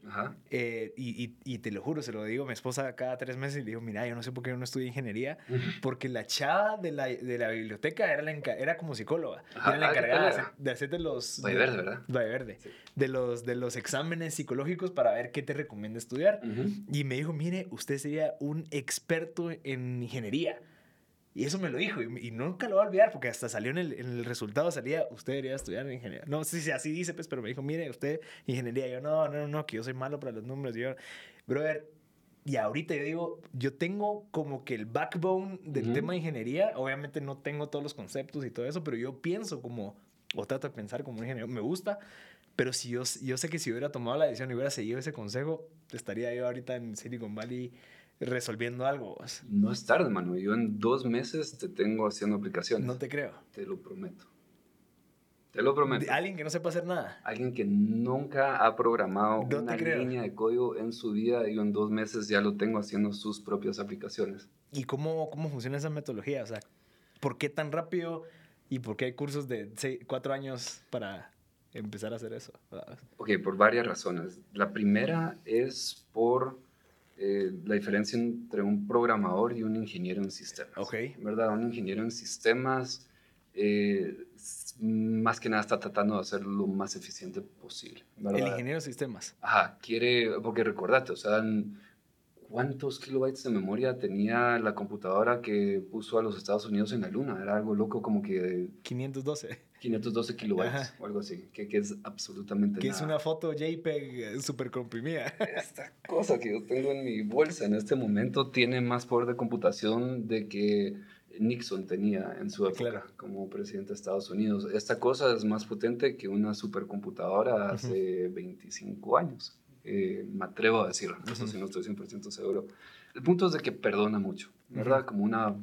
eh, y, y- y te lo juro, se lo digo a mi esposa cada tres meses y le digo, mira, yo no sé por qué yo no estudié ingeniería, porque la chava de la, de la biblioteca era, la era como psicóloga, Ajá, era la ah, ¿qué encargada de, hacerte los... Valle de- Verde, ¿verdad? Valle Verde. Sí. De los, de los exámenes psicológicos para ver qué te recomienda estudiar. Y me dijo, mire, usted sería un experto en ingeniería. Y eso me lo dijo, y, y nunca lo voy a olvidar, porque hasta salió en el, en el resultado, salía, usted debería estudiar ingeniería. No sé si así dice, pues, pero me dijo, mire, usted ingeniería. Yo, no, no, no, que yo soy malo para los números. Y yo, brother, y ahorita yo digo, yo tengo como que el backbone del tema de ingeniería. Obviamente no tengo todos los conceptos y todo eso, pero yo pienso como, o trato de pensar como un ingeniero. Me gusta, pero si yo, yo sé que si hubiera tomado la decisión y hubiera seguido ese consejo, estaría yo ahorita en Silicon Valley resolviendo algo. pues. No es tarde, mano. Yo en dos meses te tengo haciendo aplicaciones. No te creo. Te lo prometo. Te lo prometo. Alguien que no sepa hacer nada. Alguien que nunca ha programado No una línea de código en su vida, yo en dos meses ya lo tengo haciendo sus propias aplicaciones. ¿Y cómo, cómo funciona esa metodología? O sea, ¿por qué tan rápido y por qué hay cursos de seis, cuatro años para empezar a hacer eso? Ok, por varias razones. La primera es por eh, la diferencia entre un programador y un ingeniero en sistemas. Ok. ¿Verdad? Un ingeniero en sistemas, eh, más que nada está tratando de hacer lo más eficiente posible. ¿verdad? El ingeniero de sistemas. Ajá, quiere, porque recordate, o sea, en- ¿cuántos kilobytes de memoria tenía la computadora que puso a los Estados Unidos en la luna? Era algo loco, como que 512. 512 kilobytes Ajá. o algo así, que, que es absolutamente Que es una foto JPEG súper comprimida. Esta cosa que yo tengo en mi bolsa en este momento tiene más poder de computación de que Nixon tenía en su época Claro. como presidente de Estados Unidos. Esta cosa es más potente que una supercomputadora hace 25 años. Eh, me atrevo a decirlo, eso Ujú. sí no estoy 100% seguro. El punto es de que perdona mucho, ¿verdad? Ujú. Como una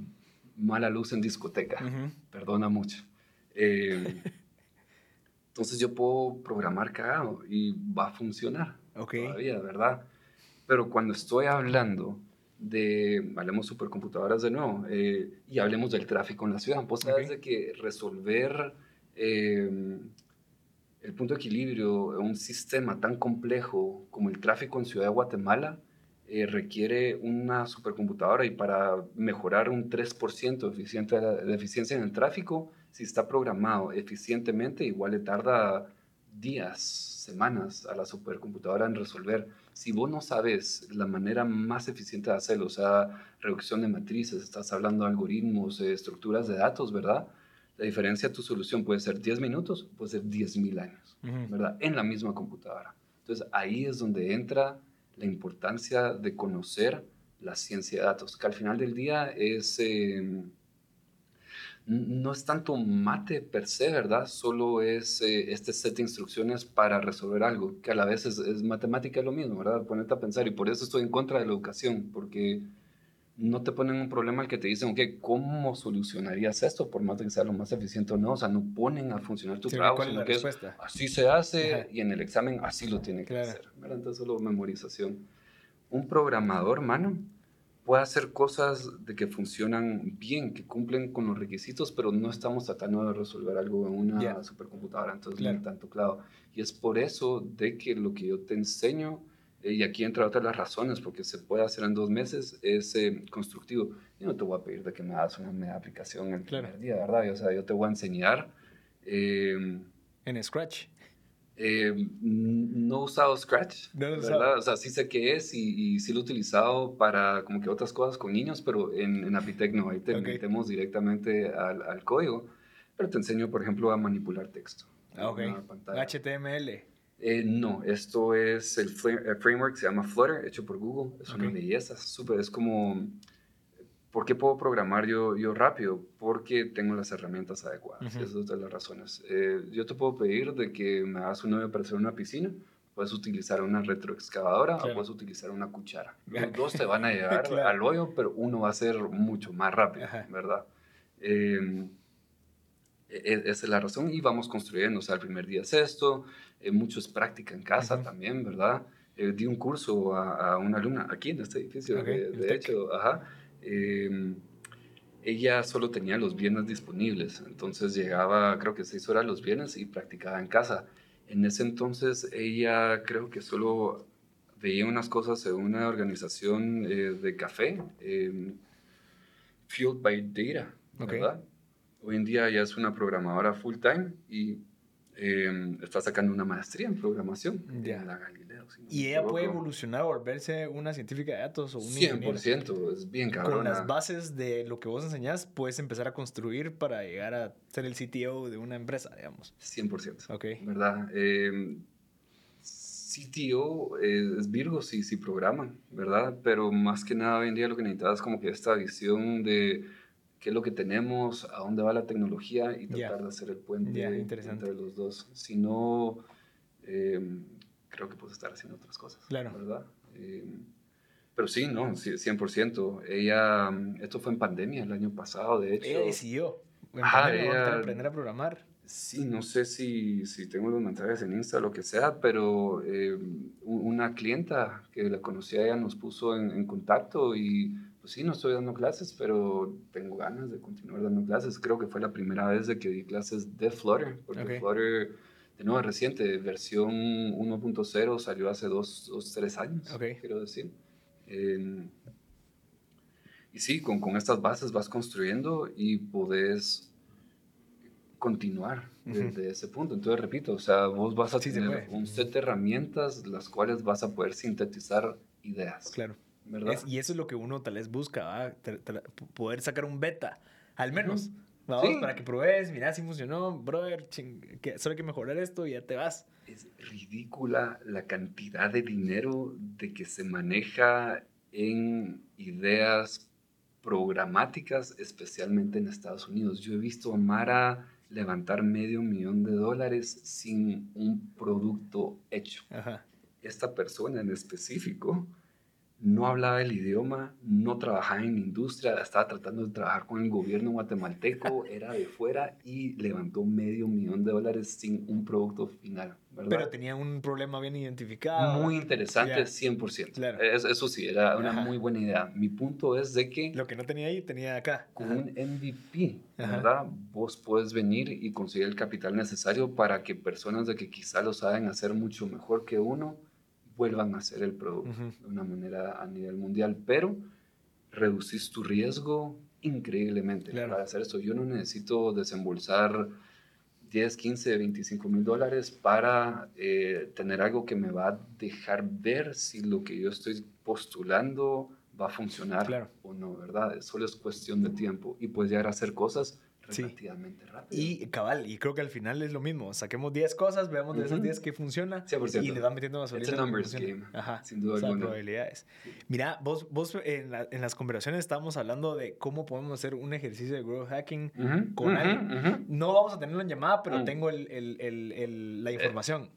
mala luz en discoteca Ujú. perdona mucho. Eh, entonces yo puedo programar cagado y va a funcionar Ok. todavía, ¿verdad? Pero cuando estoy hablando de, hablemos supercomputadoras de nuevo, eh, y hablemos del tráfico en la ciudad, vos sabes Ok. de que resolver eh, el punto de equilibrio en un sistema tan complejo como el tráfico en Ciudad de Guatemala eh, requiere una supercomputadora y para mejorar un 3% eficiente de eficiencia en el tráfico, si está programado eficientemente, igual le tarda días, semanas a la supercomputadora en resolver. Si vos no sabes la manera más eficiente de hacerlo, o sea, reducción de matrices, estás hablando de algoritmos, estructuras de datos, ¿verdad? La diferencia de tu solución puede ser 10 minutos, puede ser 10.000 años, ¿verdad? En la misma computadora. Entonces ahí es donde entra la importancia de conocer la ciencia de datos, que al final del día es... Em, no es tanto mate per se, ¿verdad? Solo es eh, este set de instrucciones para resolver algo, que a la vez es, es matemática lo mismo, ¿verdad? Ponerte a pensar, y por eso estoy en contra de la educación, porque no te ponen un problema al que te dicen, ok, ¿cómo solucionarías esto? Por más de que sea lo más eficiente o no, o sea, no ponen a funcionar tu trabajo, sino que es, así se hace y en el examen así lo tiene que hacer, ¿verdad? Entonces solo memorización. Un programador, mano, puede hacer cosas de que funcionan bien, que cumplen con los requisitos, pero no estamos tratando de resolver algo en una supercomputadora, entonces no tanto claro. Y es por eso de que lo que yo te enseño, y aquí entre otras las razones, porque se puede hacer en dos meses, es eh, constructivo. Yo no te voy a pedir de que me hagas una media aplicación el primer día, ¿verdad? O sea, yo te voy a enseñar... Eh, en Scratch. Eh, no he usado Scratch, ¿verdad? O sea, sí sé qué es y, sí lo he utilizado para como que otras cosas con niños, pero en, en Apitec no, ahí te metemos directamente al, al, código. Pero te enseño, por ejemplo, a manipular texto. Ah, ok. HTML. Eh, no, esto es el, framework, se llama Flutter, hecho por Google. Es una belleza, súper, es como ¿Por qué puedo programar yo, yo rápido? Porque tengo las herramientas adecuadas. Esa es de las razones. Eh, yo te puedo pedir de que me hagas un nuevo para hacer una piscina. Puedes utilizar una retroexcavadora o puedes utilizar una cuchara. Los dos te van a llegar al hoyo, pero uno va a ser mucho más rápido, ¿verdad? Em, e, e, esa es la razón y vamos construyendo. O sea, el primer día es esto, eh, mucho es práctica en casa también, ¿verdad? Eh, di un curso a, una alumna aquí en este edificio, de, hecho, ajá Em, ella solo tenía los viernes disponibles, entonces llegaba creo que seis horas los viernes y practicaba en casa. En ese entonces ella creo que solo veía unas cosas en una organización eh, de café, eh, Fueled by Data, ¿verdad? Hoy en día ya es una programadora full time y em, está sacando una maestría en programación en la y ella puede evolucionar volverse una científica de datos o un 100%, es bien cabrón. Con las bases de lo que vos enseñás, puedes empezar a construir para llegar a ser el CTO de una empresa, digamos. 100%. Ok. ¿Verdad? Eh, CTO es Virgo, sí, sí programan, ¿verdad? Pero más que nada hoy en día lo que necesitas es como que esta visión de qué es lo que tenemos, a dónde va la tecnología y tratar de hacer el puente entre los dos. Si no... Eh, creo que puedes estar haciendo otras cosas. Claro. ¿Verdad? Eh, pero sí, no, 100%. Ella, esto fue en pandemia el año pasado, de hecho. Ella decidió. Ajá, ella, aprender a programar. Sí, no sé si, si tengo los mensajes en Insta o lo que sea, pero eh, una clienta que la conocía ella nos puso en, en, contacto y pues sí, no estoy dando clases, pero tengo ganas de continuar dando clases. Creo que fue la primera vez de que di clases de Flutter, porque Flutter de nuevo reciente, versión 1.0 salió hace dos o tres años, quiero decir. y sí, con, con, estas bases vas construyendo y podés continuar desde ese punto. Entonces, repito, o sea, vos vas a tener un set de herramientas las cuales vas a poder sintetizar ideas. Claro. ¿Verdad? y eso es lo que uno tal vez busca, poder sacar un beta, al menos. Vamos, para que pruebes, mira si funcionó, brother, que solo hay que mejorar esto y ya te vas. Es ridícula la cantidad de dinero de que se maneja en ideas programáticas, especialmente en Estados Unidos. Yo he visto a Mara levantar medio millón de dólares sin un producto hecho. Esta persona en específico no hablaba el idioma, no trabajaba en industria, estaba tratando de trabajar con el gobierno guatemalteco, era de fuera y levantó medio millón de dólares sin un producto final. ¿verdad? Pero tenía un problema bien identificado. Muy interesante, 100%. eso sí, era una muy buena idea. Mi punto es de que... Lo que no tenía ahí, tenía acá. Con un MVP, ¿verdad? Vos puedes venir y conseguir el capital necesario para que personas de que quizá lo saben hacer mucho mejor que uno, vuelvan a hacer el producto de una manera a nivel mundial, pero reducís tu riesgo increíblemente para hacer esto. Yo no necesito desembolsar 10, 15, 25 mil dólares para eh, tener algo que me va a dejar ver si lo que yo estoy postulando va a funcionar o no, ¿verdad? Solo es cuestión de tiempo y puedes llegar a hacer cosas relativamente rápido. Y cabal, y creo que al final es lo mismo. Saquemos 10 cosas, veamos de esas 10 que funciona y le van metiendo más It's a numbers game, Ajá, sin duda alguna. probabilidades. Mira, vos, vos en, en, las conversaciones estábamos hablando de cómo podemos hacer un ejercicio de growth hacking con alguien. No vamos a tenerlo en llamada, pero mm. tengo el, el, el, la eh, información.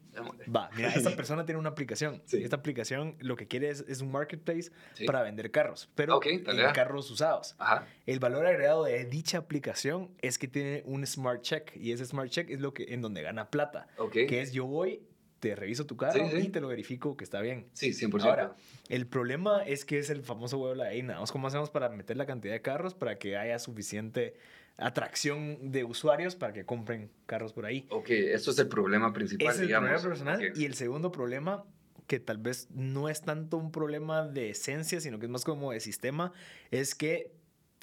Va, mira, esta persona tiene una aplicación. Esta aplicación lo que quiere es, es un marketplace para vender carros, pero en carros usados. Ajá. El valor agregado de dicha aplicación es que tiene un smart check y ese smart check es lo que en donde gana plata, que es yo voy te reviso tu carro y te lo verifico que está bien. Sí, 100%. Ahora, el problema es que es el famoso huevo de la gallina. ¿Cómo hacemos para meter la cantidad de carros para que haya suficiente atracción de usuarios para que compren carros por ahí. Ok, eso es el problema principal. Es el problema personal. Y el segundo problema, que tal vez no es tanto un problema de esencia, sino que es más como de sistema, es que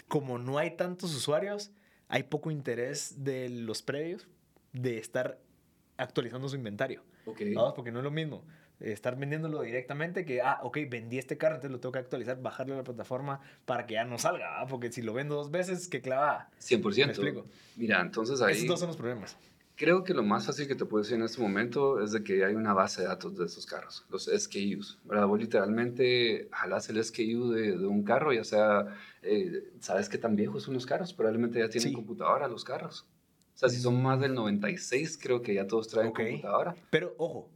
como no hay tantos usuarios, hay poco interés de los previos de estar actualizando su inventario. Ok. Vamos, porque no es lo mismo estar vendiéndolo directamente que, ah, ok, vendí este carro, entonces lo tengo que actualizar, bajarle a la plataforma para que ya no salga, porque si lo vendo dos veces, qué clava. 100%. ¿Me explico? Mira, entonces ahí... Esos dos son los problemas. Creo que lo más fácil que te puedo decir en este momento es de que hay una base de datos de esos carros, los SKUs. ¿verdad? Vos literalmente jalás el SKU de, de un carro, ya sea, eh, ¿sabes qué tan viejos son los carros? Probablemente ya tienen computadora los carros. O sea, si son más del 96, creo que ya todos traen computadora. Pero ojo,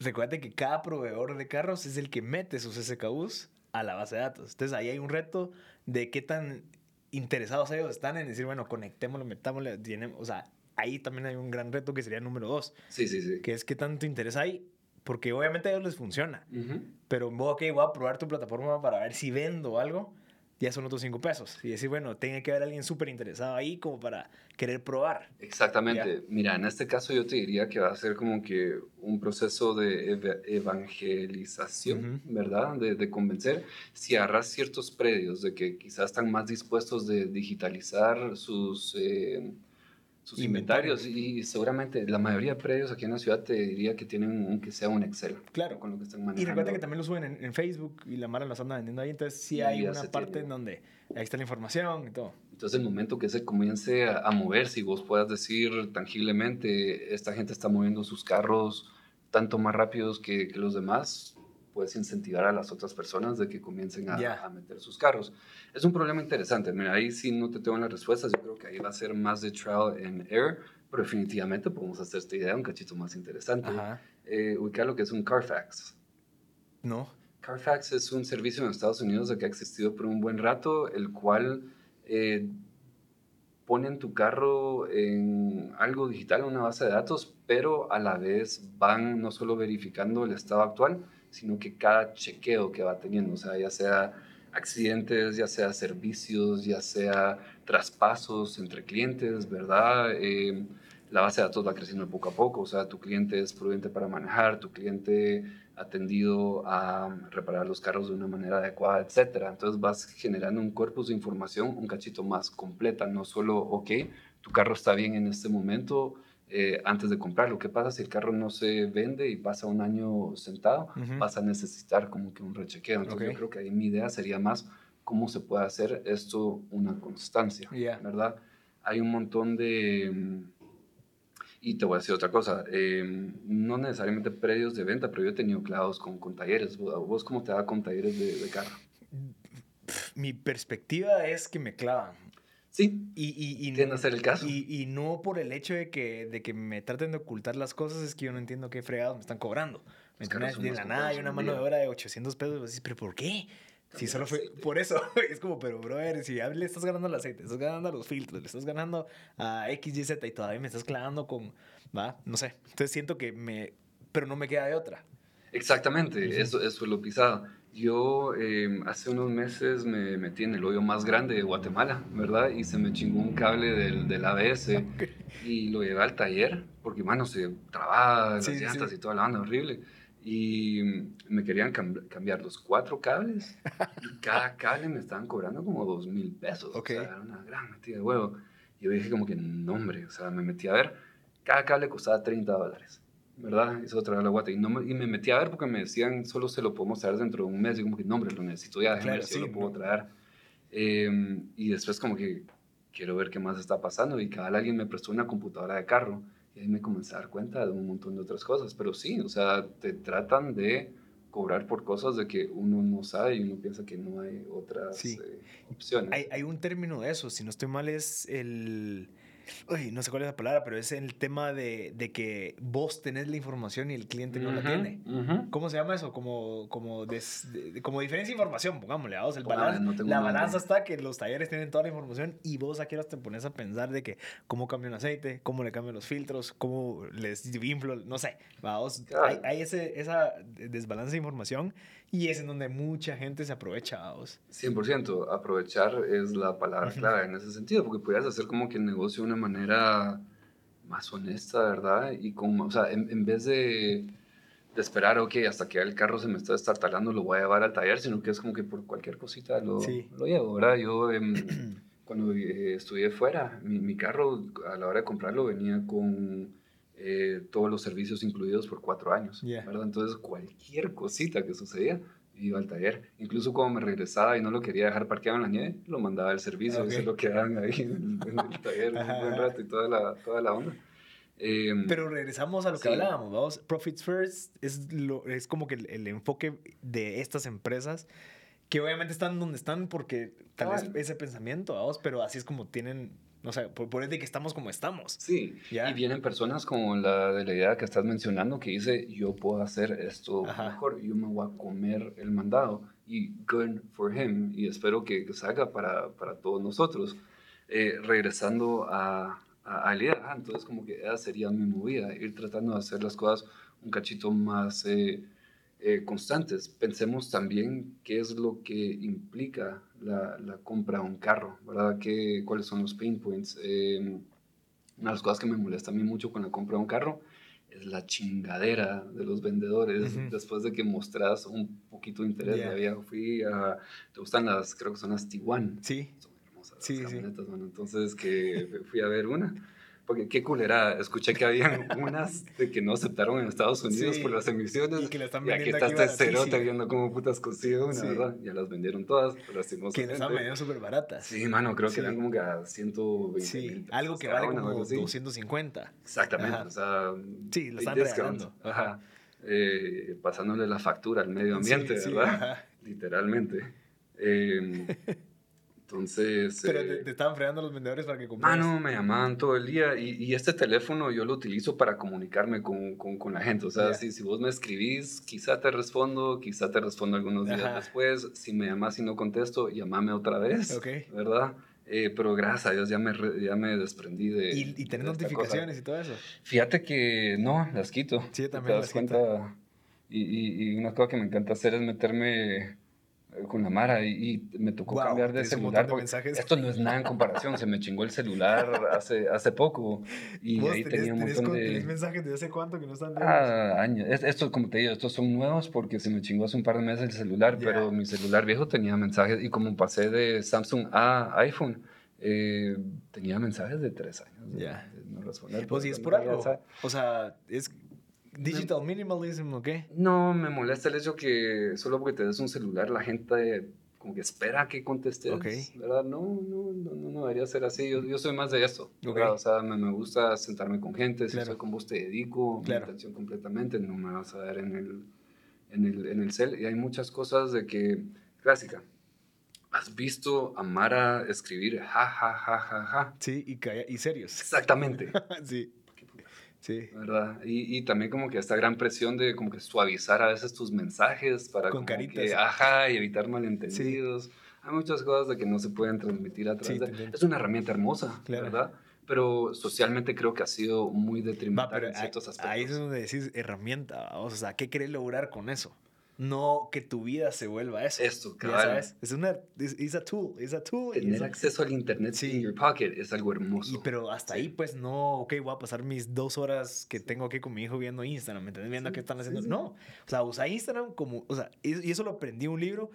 recuerda que cada proveedor de carros es el que mete sus SKUs a la base de datos. Entonces ahí hay un reto de qué tan interesados ellos están en decir, bueno, conectémoslo, metámoslo, o sea, ahí también hay un gran reto que sería el número dos. Sí, sí, sí. Que es qué tanto interés hay, porque obviamente a ellos les funciona, pero, ok, voy a probar tu plataforma para ver si vendo algo ya son otros cinco pesos. Y decir, bueno, tiene que haber alguien súper interesado ahí como para querer probar. Exactamente. Mira, en este caso yo te diría que va a ser como que un proceso de evangelización, ¿verdad? De, de, convencer. Si agarras ciertos predios de que quizás están más dispuestos de digitalizar sus... Eh, sus inventarios. y seguramente la mayoría de predios aquí en la ciudad te diría que tienen un, que sea un Excel. Claro. Con lo que están manejando. Y recuerda que también lo suben en, Facebook y la Mara los anda vendiendo ahí, entonces sí, hay una parte en donde ahí está la información y todo. Entonces el momento que se comience a, a mover, si vos puedas decir tangiblemente, esta gente está moviendo sus carros tanto más rápidos que, que los demás, puedes incentivar a las otras personas de que comiencen a, a, meter sus carros. Es un problema interesante. Mira, ahí sí no te tengo las respuestas. Yo creo que ahí va a ser más de trial and error, pero definitivamente podemos hacer esta idea un cachito más interesante. Eh, ubicar lo que es un Carfax. No. Carfax es un servicio en Estados Unidos que ha existido por un buen rato, el cual eh, pone en tu carro en algo digital, una base de datos, pero a la vez van no solo verificando el estado actual, sino que cada chequeo que va teniendo, o sea, ya sea accidentes, ya sea servicios, ya sea traspasos entre clientes, ¿verdad? Eh, la base de datos va creciendo poco a poco, o sea, tu cliente es prudente para manejar, tu cliente ha tendido a reparar los carros de una manera adecuada, etc. Entonces vas generando un corpus de información un cachito más completa, no solo, ok, tu carro está bien en este momento, eh, antes de comprarlo. ¿Qué pasa si el carro no se vende y pasa un año sentado? Vas a necesitar como que un rechequeo. Entonces yo creo que ahí mi idea sería más cómo se puede hacer esto una constancia, ¿verdad? Hay un montón de... Mm, y te voy a decir otra cosa, em, no necesariamente predios de venta, pero yo he tenido clavos con, con talleres. ¿Vos cómo te da con talleres de, de carro? Mi perspectiva es que me clavan. Sí. Y, y, y no el caso. Y, y, no por el hecho de que, de que me traten de ocultar las cosas, es que yo no entiendo qué fregados me están cobrando. ¿Me entiendes? De la nada hay una mano de obra de 800 pesos. pero ¿por qué? Si solo fue por eso, es como, pero brother, si ya le estás ganando el aceite, estás ganando los filtros, le estás ganando a X, Y, Z y todavía me estás clavando con, va, no sé. Entonces siento que me, pero no me queda de otra. Exactamente, eso, eso es lo pisado. Yo em, hace unos meses me metí en el hoyo más grande de Guatemala, ¿verdad? Y se me chingó un cable del, del ABS y lo llevé al taller porque, mano, se trababa las llantas y toda la banda horrible. Y me querían cambiar los cuatro cables y cada cable me estaban cobrando como dos mil pesos. O sea, era una gran metida de huevo. Y yo dije como que, no, hombre, o sea, me metí a ver cada cable costaba 30 dólares. ¿Verdad? Eso traer la guata. Y, no me, y me metí a ver porque me decían, solo se lo podemos traer dentro de un mes. Y como que, no, hombre, lo necesito ya, déjame ver si lo puedo traer. Em, y después como que quiero ver qué más está pasando. Y cada alguien me prestó una computadora de carro. Y ahí me comencé a dar cuenta de un montón de otras cosas. Pero sí, o sea, te tratan de cobrar por cosas de que uno no sabe y uno piensa que no hay otras eh, opciones. Hay, hay, un término de eso, si no estoy mal, es el Uy, no sé cuál es la palabra, pero es el tema de, de que vos tenés la información y el cliente no la tiene. ¿Cómo se llama eso? Como, como, como diferencia de información, pongámosle, a vos, el balance, la balanza está que los talleres tienen toda la información y vos aquí te pones a pensar de que cómo cambia un aceite, cómo le cambian los filtros, cómo les inflo, no sé, vos, hay, hay, ese, esa desbalance de información y es en donde mucha gente se aprovecha, vos. 100%, aprovechar es la palabra clave en ese sentido, porque puedes hacer como que el negocio de una manera más honesta, ¿verdad? Y como, o sea, en, vez de, de, esperar, ok, hasta que el carro se me está destartalando, lo voy a llevar al taller, sino que es como que por cualquier cosita lo, lo llevo, ¿verdad? Yo em, cuando eh, estudié fuera, mi, mi, carro a la hora de comprarlo venía con eh, todos los servicios incluidos por cuatro años, ¿verdad? Entonces cualquier cosita que sucedía, iba al taller. Incluso cuando me regresaba y no lo quería dejar parqueado en la nieve, lo mandaba al servicio y se lo quedaban ahí en el, taller un buen rato y toda la, toda la onda. Em, Pero regresamos a lo que hablábamos, vamos. Profits First es, lo, es como que el, enfoque de estas empresas que obviamente están donde están porque tal vez ese pensamiento, vamos, pero así es como tienen o sea, por, por de que estamos como estamos. Sí. Y vienen personas como la de la idea que estás mencionando que dice, yo puedo hacer esto mejor, yo me voy a comer el mandado. Y good for him. Y espero que, que salga para, para, todos nosotros. Eh, regresando a, a, a la idea, entonces como que esa sería mi movida, ir tratando de hacer las cosas un cachito más... Eh, eh, constantes. Pensemos también qué es lo que implica la, la compra de un carro, ¿verdad? ¿Qué, ¿Cuáles son los pain points? Eh, una de las cosas que me molesta a mí mucho con la compra de un carro es la chingadera de los vendedores. Después de que mostras un poquito de interés, yeah. fui a, ¿te gustan las, creo que son las Tiguan? Sí. Son hermosas sí, las camionetas, sí. Bueno, entonces que fui a ver una. Porque qué culera, escuché que habían unas de que no aceptaron en Estados Unidos por las emisiones. Y que le están vendiendo. Y aquí está este cerote viendo cómo putas consiguió una, ¿verdad? Ya las vendieron todas, lastimosamente. Que les están vendiendo súper baratas. Sí, mano, creo que eran como que a 120 Sí, algo que vale como 250. Exactamente, o sea. Sí, lo están regalando. Ajá. Eh, pasándole la factura al medio ambiente, ¿verdad? Literalmente. Eh, entonces... Pero te, eh, estaban fregando los vendedores para que compraras. Ah, no, me llamaban todo el día y, y, este teléfono yo lo utilizo para comunicarme con, con, con la gente. O sea, si, si, vos me escribís, quizá te respondo, quizá te respondo algunos días después. Si me llamas y no contesto, llamame otra vez, okay. ¿verdad? Eh, pero gracias a Dios ya me, ya me desprendí de... ¿Y, y tener notificaciones y todo eso? Fíjate que no, las quito. Sí, también las cuenta? Y, y, y una cosa que me encanta hacer es meterme con la Mara y, me tocó cambiar de celular. esto no es nada en comparación, se me chingó el celular hace, hace poco y ahí tenía un montón de... mensajes de hace cuánto que no están Ah, años. Estos, como te digo, estos son nuevos porque se me chingó hace un par de meses el celular, pero mi celular viejo tenía mensajes y como pasé de Samsung a iPhone, eh, tenía mensajes de tres años. Ya. no responder. Pues si es por algo. O sea, es Digital minimalism, ¿o qué? No, me molesta el hecho que solo porque te des un celular la gente como que espera que contestes, ¿verdad? No, no, no, no, debería ser así. Yo, yo soy más de eso, O sea, me, me, gusta sentarme con gente, si soy con vos te dedico mi atención completamente, no me vas a ver en el, en el, en el cel. Y hay muchas cosas de que, clásica, ¿Has visto a Mara escribir ja, ja, ja, ja, ja? Sí, y, y serios. Exactamente. sí. Sí. ¿Verdad? Y, y, también como que esta gran presión de como que suavizar a veces tus mensajes para Con caritas. que, ajá, y evitar malentendidos. Hay muchas cosas de que no se pueden transmitir a través de... Es una herramienta hermosa, ¿verdad? Pero socialmente creo que ha sido muy detrimental en ciertos aspectos. Ahí es donde decís herramienta, o sea, ¿qué querés lograr con eso? No que tu vida se vuelva eso. Esto, claro. Es una, es a tool, es a tool. Tener acceso al internet sí. in your pocket es algo hermoso. Y, pero hasta ahí, pues, no, ok, voy a pasar mis dos horas que tengo aquí con mi hijo viendo Instagram, ¿me entiendes? Viendo qué están haciendo. No, o sea, usa Instagram como, o sea, y eso lo aprendí en un libro,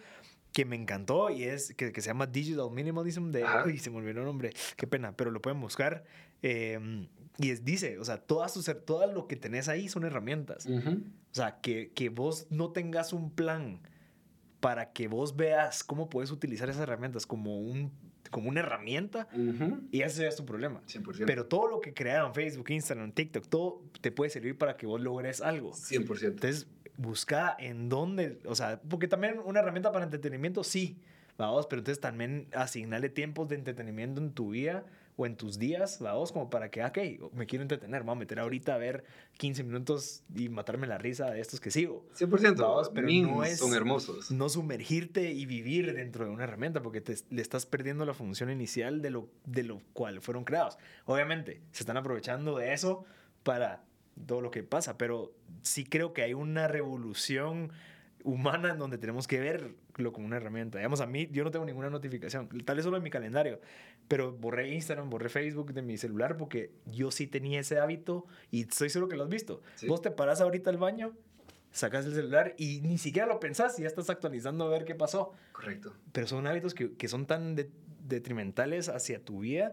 que me encantó y es que, que se llama Digital Minimalism de... Ajá. Uy, se me olvidó el nombre, qué pena, pero lo pueden buscar. eh, y es, dice, o sea, todas tus, todo lo que tenés ahí son herramientas. Ujú. O sea, que, que vos no tengas un plan para que vos veas cómo puedes utilizar esas herramientas como, un, como una herramienta y ese es tu problema. 100%. Pero todo lo que crearon Facebook, Instagram, TikTok, todo te puede servir para que vos logres algo. 100%. Entonces, busca en dónde, o sea, porque también una herramienta para entretenimiento, sí, vamos, pero entonces también asignarle tiempos de entretenimiento en tu vida o en tus días, vamos, como para que, ok, me quiero entretener, me voy a meter ahorita a ver 15 minutos y matarme la risa de estos que sigo. 100%. Vamos, pero no es- son hermosos. No sumergirte y vivir dentro de una herramienta porque te, le estás perdiendo la función inicial de lo, de lo cual fueron creados. Obviamente, se están aprovechando de eso para todo lo que pasa, pero sí creo que hay una revolución humana en donde tenemos que verlo como una herramienta. Digamos, a mí, yo no tengo ninguna notificación, tal vez solo en mi calendario, pero borré Instagram, borré Facebook de mi celular porque yo sí tenía ese hábito y estoy seguro que lo has visto. Sí. Vos te paras ahorita al baño, sacas el celular y ni siquiera lo pensás y ya estás actualizando a ver qué pasó. Correcto. Pero son hábitos que, que son tan de- detrimentales hacia tu vida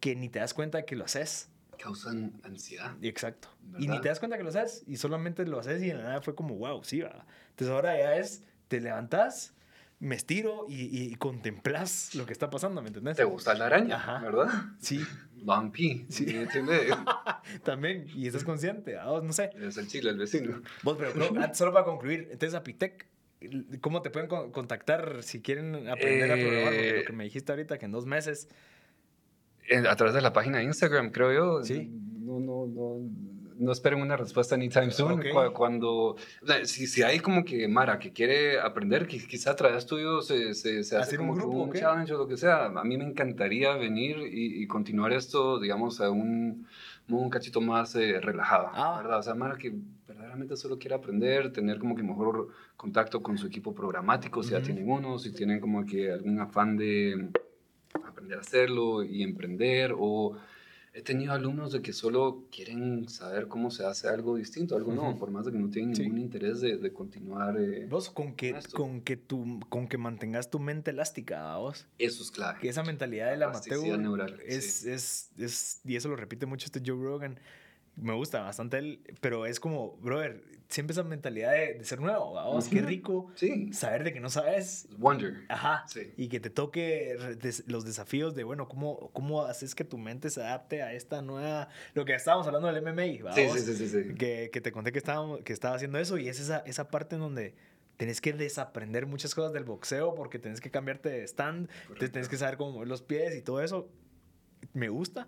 que ni te das cuenta que lo haces. Causan ansiedad. Exacto. Y ni ¿Verdad? te das cuenta que lo haces y solamente lo haces y de nada fue como, wow, sí, va. Entonces ahora ya es, te levantas, me estiro y, y, contemplas lo que está pasando, ¿me entendés? ¿Te gusta la araña? Ajá. ¿Verdad? Sí, Bumpy. Sí. ¿me entiendes? también. Y estás consciente, ah, no sé. Es el chile, el vecino. Vos, pero ah, solo para concluir, entonces Apitec, ¿cómo te pueden con- contactar si quieren aprender a programar? Porque Eh, lo que me dijiste ahorita, que en dos meses. A través de la página de Instagram, creo yo. Sí. No, no, no, no esperen una respuesta anytime soon. Ok. Cu- Cuando, si, si hay como que Mara que quiere aprender, qui- quizá a través tuyo se, se, se hace ¿Hacer un como que grupo un qué? challenge o lo que sea. A mí me encantaría venir y, y continuar esto, digamos, a un, un cachito más eh, relajado, Ah. ¿verdad? O sea, Mara que verdaderamente solo quiere aprender, tener como que mejor contacto con su equipo programático, si ya tienen uno, si tienen como que algún afán de aprender a hacerlo y emprender o he tenido alumnos de que solo quieren saber cómo se hace algo distinto, algo nuevo, Ujú. por más de que no tienen Sí. ningún interés de, de continuar. eh, Vos, con que, Esto. con, que tu, con que mantengas tu mente elástica, ¿a vos. eso es clave. Que esa mentalidad del amateur neural, es, sí. es, es, y eso lo repite mucho este Joe Rogan. Me gusta bastante él, pero es como, brother, siempre esa mentalidad de, de ser nuevo, ¿a vos. Qué rico Sí, saber de que no sabes wonder. Ajá. Sí. Y que te toque des- los desafíos de, bueno, ¿cómo, ¿cómo haces que tu mente se adapte a esta nueva... Lo que estábamos hablando del MMA, ¿va Sí, sí, sí, sí. Que, que te conté que, estábamos, que estaba haciendo eso y es esa, esa parte en donde tenés que desaprender muchas cosas del boxeo porque tenés que cambiarte de stand, tenés que saber cómo mover los pies y todo eso. Me gusta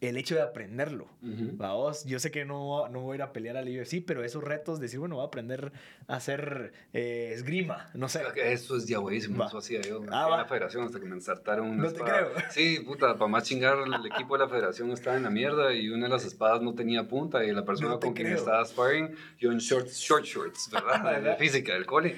el hecho de aprenderlo. ujú. ¿va vos? Yo sé que no, no voy a ir a pelear al UFC, pero esos retos, decir, bueno, voy a aprender a hacer eh, esgrima, no sé. Eso es ya buenísimo, eso hacía yo Ah, en la federación hasta que me ensartaron No te espada. creo. Sí, puta, para más chingar, el equipo de la federación estaba en la mierda y una de las espadas no tenía punta y la persona No te con quien estaba sparring, yo en short, short shorts, ¿verdad? De física del cole.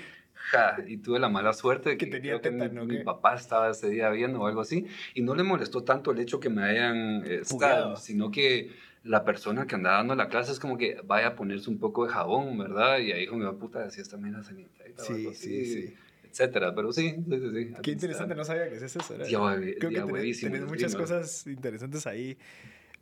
Ja, y tuve la mala suerte de Que que, tenía que mi- tétano, mi, papá estaba ese día viendo o algo así y no le molestó tanto el hecho que me hayan eh, stabbed, sino que la persona que andaba dando la clase es como que vaya a ponerse un poco de jabón, ¿verdad? Y ahí dijo papá, puta, si esta mierda se Sí, sí, así, sí. etcétera. Pero sí, sí, sí. sí. Qué interesante, no sabía que es eso. Creo que tenés, tenés muchas cosas interesantes ahí.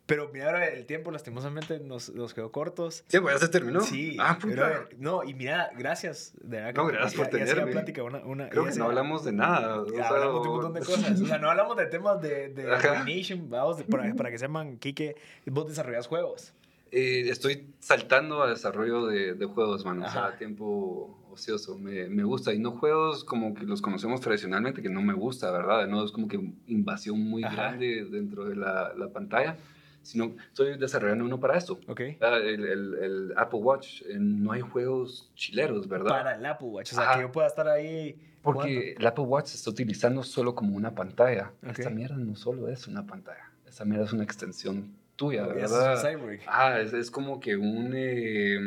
Pero mira, ahora el tiempo lastimosamente nos, nos quedó cortos. Sí, pues ya se terminó. Sí, Ah, puta. no, y mira, gracias. De verdad No, gracias por ya- ya tenerme. plática una, una, Creo que no hablamos de nada. o sea, hablamos de un montón de cosas. O sea, no hablamos de temas de, de Ajá. animation, vamos, para, para que sepan, Kike, vos desarrollas juegos. Eh, estoy saltando a desarrollo de, de juegos, mano. O sea, tiempo ocioso. Me, me gusta. Y no juegos como que los conocemos tradicionalmente, que no me gusta, ¿verdad? No es como que invasión muy Ajá. grande dentro de la, la pantalla. Sino estoy desarrollando uno para esto. Ok. Ah, El, el- el Apple Watch, eh, no hay juegos chileros, ¿verdad? Para el Apple Watch. O sea, Ajá. que yo pueda estar ahí. Porque el Apple Watch se está utilizando solo como una pantalla. Ok. Esta mierda no solo es una pantalla. Esta mierda es una extensión tuya. ¿verdad? Es. Ah, es, es como que un... eh,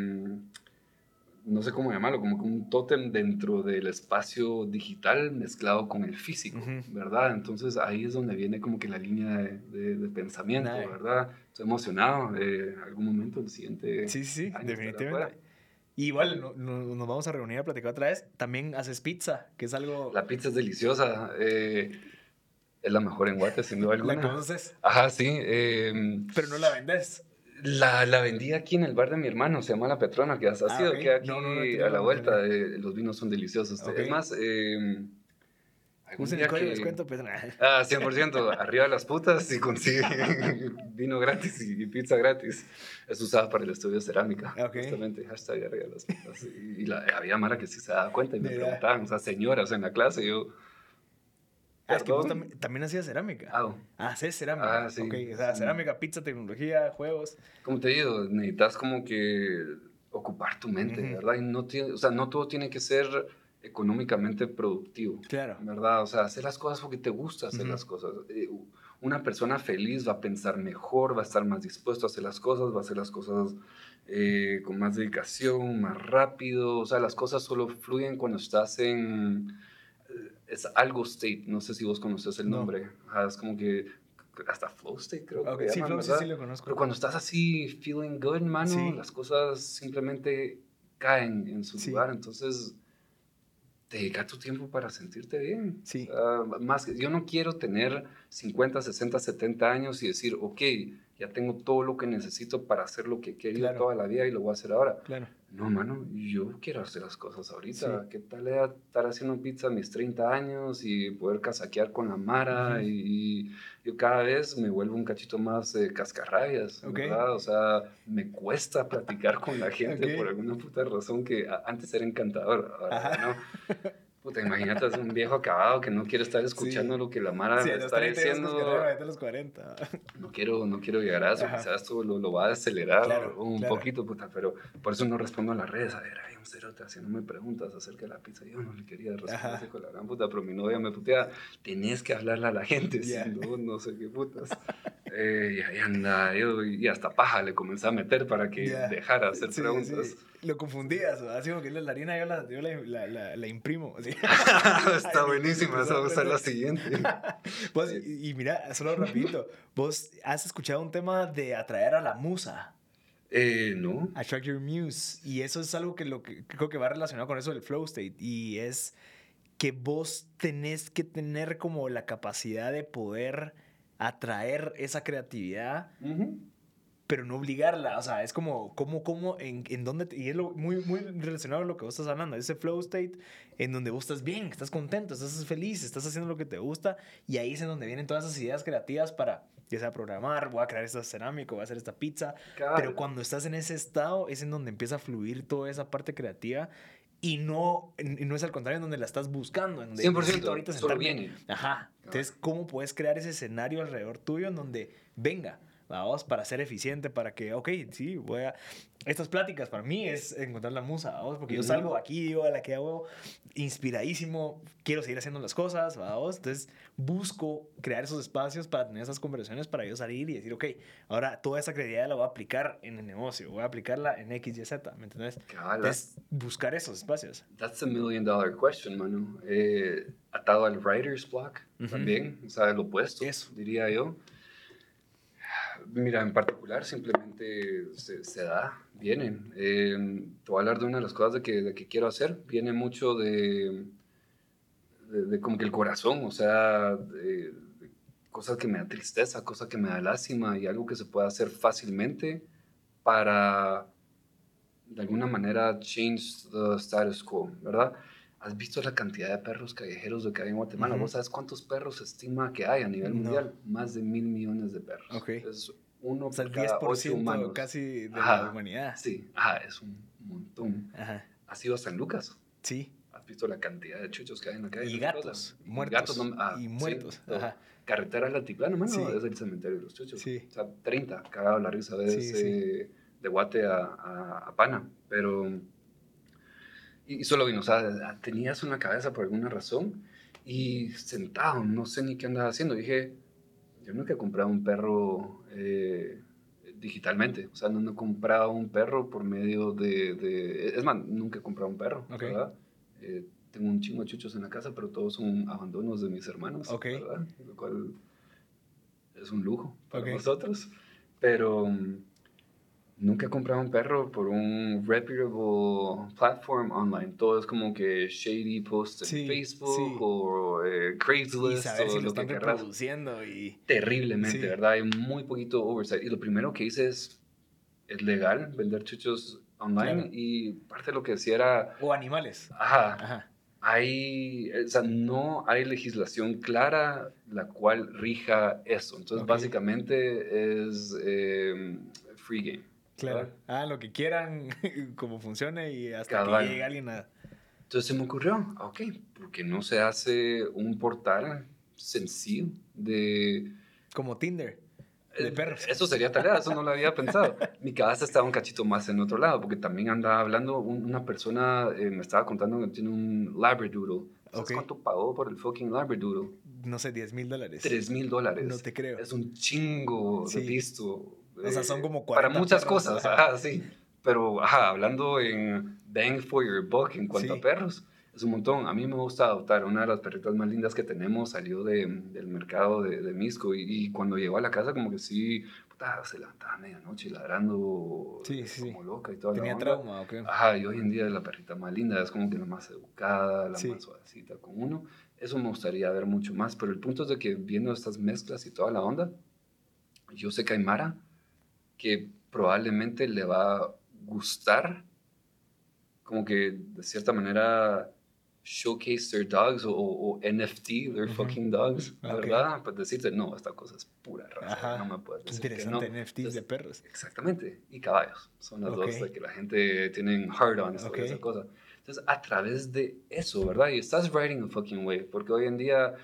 no sé cómo llamarlo, como que un tótem dentro del espacio digital mezclado con el físico, Ujú. ¿verdad? Entonces ahí es donde viene como que la línea de, de- de pensamiento. ¿verdad? Estoy emocionado. eh, algún momento el siguiente... Sí, sí, año definitivamente. afuera. igual nos vamos a reunir a platicar otra vez. También haces pizza, que es algo... La pizza es deliciosa. Eh, es la mejor en Guate, sin duda alguna. ¿La conoces? Ajá, sí. Em, Pero no la vendes. La, la, vendí aquí en el bar de mi hermano, se llama La Petrona, que has ah, sido, que aquí a la vuelta. Eh, los vinos son deliciosos. Es más, eh, Usen el código descuento, Ah, 100%. arriba de las putas y consigue vino gratis y, pizza gratis. Es usada para el estudio de cerámica. Justamente, hashtag arriba de las putas. Y, la, había Mara que sí se daba cuenta y me preguntaban, o sea, señoras en la clase, yo... Ah, es que vos también, hacías cerámica. Ah, ah haces cerámica. Ah, sí. Okay. O sea, cerámica, pizza, tecnología, juegos. Como te digo, necesitas como que ocupar tu mente, ¿verdad? Y no tiene, o sea, no todo tiene que ser económicamente productivo. Claro. ¿Verdad? O sea, hacer las cosas porque te gusta hacer las cosas. Eh, una persona feliz va a pensar mejor, va a estar más dispuesto a hacer las cosas, va a hacer las cosas eh, con más dedicación, más rápido. O sea, las cosas solo fluyen cuando estás en es algo state, no sé si vos conoces el nombre. es como que hasta flow state, creo que sí, flow, sí, sí, lo conozco. Pero cuando estás así, feeling good, mano, las cosas simplemente caen en su lugar. Entonces, dedica tu tiempo para sentirte bien. Sí. más yo no quiero tener 50, 60, 70 años y decir, ok, ya tengo todo lo que necesito para hacer lo que he querido toda la vida y lo voy a hacer ahora. Claro. No, mano, yo quiero hacer las cosas ahorita. ¿Qué tal estar haciendo pizza a mis 30 años y poder casaquear con la Mara? y, yo cada vez me vuelvo un cachito más eh, cascarrabias, ¿verdad? O sea, me cuesta platicar con la gente por alguna puta razón que antes era encantador, ahora no. Puta, imagínate, es un viejo acabado que no quiere estar escuchando lo que la Mara está diciendo. Los 40. No quiero, no quiero llegar a eso, quizás esto lo, lo, va a acelerar un poquito, puta, pero por eso no respondo a las redes. A ver, hay un cerote haciéndome preguntas acerca de la pizza. Yo no le quería responder con la gran puta, pero mi novia me putea, tenés que hablarle a la gente, si no, no sé qué putas. Eh, y ahí anda, yo, y hasta paja le comencé a meter para que dejara hacer preguntas lo confundías, así como que la harina yo la, yo la, la, la, imprimo. Está buenísima, esa va a ser la siguiente. y, mira, solo rapidito, vos has escuchado un tema de atraer a la musa. Eh, no. Attract your muse. Y eso es algo que, lo que creo que va relacionado con eso del flow state. Y es que vos tenés que tener como la capacidad de poder atraer esa creatividad pero no obligarla. O sea, es como, como, como, en, en dónde, y es lo, muy, muy relacionado a lo que vos estás hablando, ese flow state en donde vos estás bien, estás contento, estás feliz, estás haciendo lo que te gusta, y ahí es en donde vienen todas esas ideas creativas para, ya sea programar, voy a crear esta cerámica, voy a hacer esta pizza, pero cuando estás en ese estado es en donde empieza a fluir toda esa parte creativa y no, y no es al contrario en donde la estás buscando. En donde 100% ahorita solo viene. Ajá. Entonces, ¿cómo puedes crear ese escenario alrededor tuyo en donde venga? Vamos, para ser eficiente, para que, ok, sí, voy a... Estas pláticas para mí es encontrar la musa, vamos, porque yo salgo aquí, digo, a la que hago, inspiradísimo, quiero seguir haciendo las cosas, vamos, entonces busco crear esos espacios para tener esas conversaciones, para yo salir y decir, ok, ahora toda esa credibilidad la voy a aplicar en el negocio, voy a aplicarla en X, Y, Z, ¿me entiendes? Es buscar esos espacios. That's a million dollar question, Manu. Eh, atado al writer's block también, o sea, lo opuesto, Eso. diría yo. Mira, en particular simplemente se, da, vienen. Eh, te voy a hablar de una de las cosas de que, de que quiero hacer. Viene mucho de, de, como que el corazón, o sea, cosas que me da tristeza, cosas que me da lástima y algo que se puede hacer fácilmente para, de alguna manera, change the status quo, ¿verdad? ¿Has visto la cantidad de perros callejeros que hay en Guatemala? ¿Vos sabes cuántos perros se estima que hay a nivel mundial? Más de mil millones de perros. Es uno o sea, por cada 10% humanos. casi de la humanidad. Sí, ajá, es un montón. Ajá. ¿Has ido a San Lucas? Sí. ¿Has visto la cantidad de chuchos que hay en la calle? Y gatos, muertos. Gatos, no, ah, y muertos. ajá. Carretera Latiplano, mano, sí. es el cementerio de los chuchos. Sí. O sea, 30, cagado la risa de, ese, de Guate a, a, a Pana. Pero y, solo vino, o sea, tenías una cabeza por alguna razón y sentado, no sé ni qué andaba haciendo. Dije, yo nunca he comprado un perro eh, digitalmente, o sea, no, he comprado un perro por medio de, Es más, nunca he comprado un perro, ¿verdad? Eh, tengo un chingo de chuchos en la casa, pero todos son abandonos de mis hermanos, ¿verdad? Lo cual es un lujo para nosotros. Pero nunca he comprado un perro por un reputable platform online. Todo es como que shady posts en Facebook o eh, Craigslist o lo, que reproduciendo y terriblemente, ¿verdad? Hay muy poquito oversight. Y lo primero que hice es es legal vender chuchos online y parte de lo que decía era o animales. Ajá. Ajá. Hay, o sea, no hay legislación clara la cual rija eso. Entonces, básicamente es eh, free game. Claro. Ah, lo que quieran, como funcione y hasta que llegue alguien a... Entonces se me ocurrió, ah, ok, porque no se hace un portal sencillo de... Como Tinder. De eh, perros. Eso sería tarea, eso no lo había pensado. Mi cabeza estaba un cachito más en otro lado, porque también andaba hablando, una persona eh, me estaba contando que tiene un Labradoodle. ¿Sabes cuánto pagó por el fucking Labradoodle? No sé, 10 mil dólares. 3 mil dólares. No te creo. Es un chingo de visto. O sea, son como 40 Para muchas cosas, ajá, sí. Pero, ajá, hablando en bang for your buck en cuanto a perros, es un montón. A mí me gusta adoptar. Una de las perritas más lindas que tenemos salió de, del mercado de, de Misco y, cuando llegó a la casa como que sí, puta, se levantaba a medianoche ladrando sí, sí, como loca y todo. Tenía trauma, ¿ok? Ajá, y hoy en día es la perrita más linda, es como que la más educada, la más suavecita con uno. Eso me gustaría ver mucho más, pero el punto es de que viendo estas mezclas y toda la onda, yo sé que hay Mara que probablemente le va a gustar, como que de cierta manera showcase their dogs o, NFT, their fucking dogs, ¿verdad? Pues decirte, no, esta cosa es pura raza, no me puedes decir Interesante, que no. NFTs de perros. Exactamente, y caballos, son las dos de que la gente tiene hard-ons okay. esa cosa. Entonces, a través de eso, ¿verdad? Y estás riding a fucking wave, porque hoy en día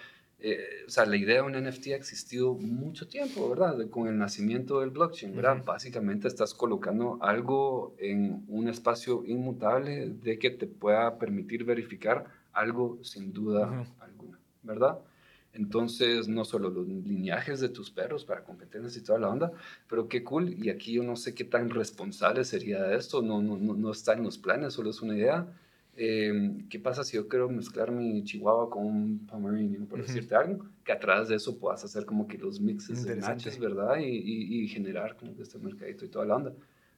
eh, o sea, la idea de un NFT ha existido mucho tiempo, ¿verdad? Con el nacimiento del blockchain, ¿verdad? Básicamente estás colocando algo en un espacio inmutable de que te pueda permitir verificar algo sin duda alguna, ¿verdad? Entonces, no solo los lineajes de tus perros para competencias y toda la onda, pero qué cool. Y aquí yo no sé qué tan responsable sería esto, no, no, no está en los planes, solo es una idea Em, ¿Qué pasa si yo quiero mezclar mi chihuahua con un pomeranian, por decirte algo? Que a través de eso puedas hacer como que los mixes de matches, ¿verdad? Y, y, generar como que este mercadito y toda la onda.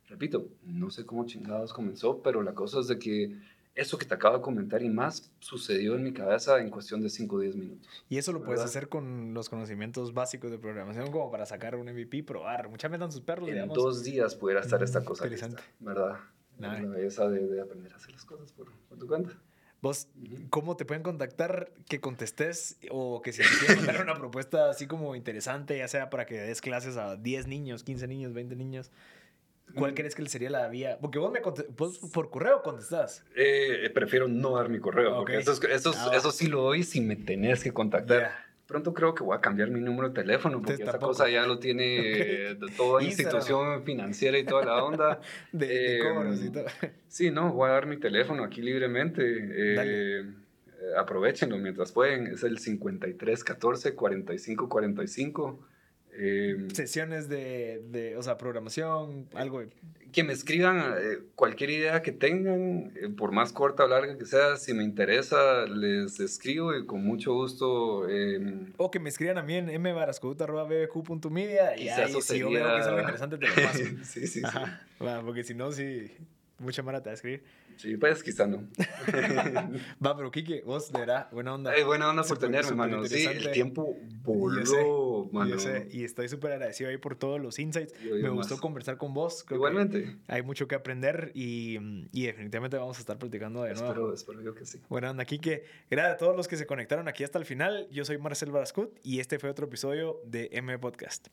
Repito, no sé cómo chingados comenzó, pero la cosa es de que eso que te acabo de comentar y más sucedió en mi cabeza en cuestión de 5 o 10 minutos. Y eso lo puedes hacer con los conocimientos básicos de programación, como para sacar un MVP, probar. Muchas veces sus perros, En dos días pudiera estar esta cosa. Interesante. ¿Verdad? La belleza de, aprender a hacer las cosas por, tu cuenta. ¿Vos cómo te pueden contactar que contestes o que si quieres dar una propuesta así como interesante, ya sea para que des clases a 10 niños, 15 niños, 20 niños? ¿Cuál crees que sería la vía? Porque vos, me vos por correo contestás. Eh, prefiero no dar mi correo, porque eso, eso, ah, eso, sí lo doy si me tenés que contactar. Pronto creo que voy a cambiar mi número de teléfono porque esa cosa ya lo tiene toda institución financiera y toda la onda. de, cobros y em, todo. Sí, no, voy a dar mi teléfono aquí libremente. Eh, eh, aprovechenlo mientras pueden. Es el 53 14 45 45. Em, Sesiones de, de, o sea, programación, algo. Que me escriban eh, cualquier idea que tengan, eh, por más corta o larga que sea, si me interesa, les escribo y con mucho gusto. Em, o que me escriban a mí en mbarascuta.bbq.media y ahí, si yo veo que es algo interesante, te lo paso. sí, sí, sí. porque si no, sí, mucha mara te va a escribir. Sí, pues quizá no. Va, pero Kike, vos de verdad, buena onda. Ay, buena onda por tenerme, mano. Sí, el tiempo voló, mano. Yo sé, y estoy súper agradecido ahí por todos los insights. Me gustó conversar con vos. Igualmente. Hay mucho que aprender y, y, definitivamente vamos a estar platicando de nuevo. Espero, espero yo que sí. Buena onda, Kike. Gracias a todos los que se conectaron aquí hasta el final. Yo soy Marcel Barascut y este fue otro episodio de M Podcast.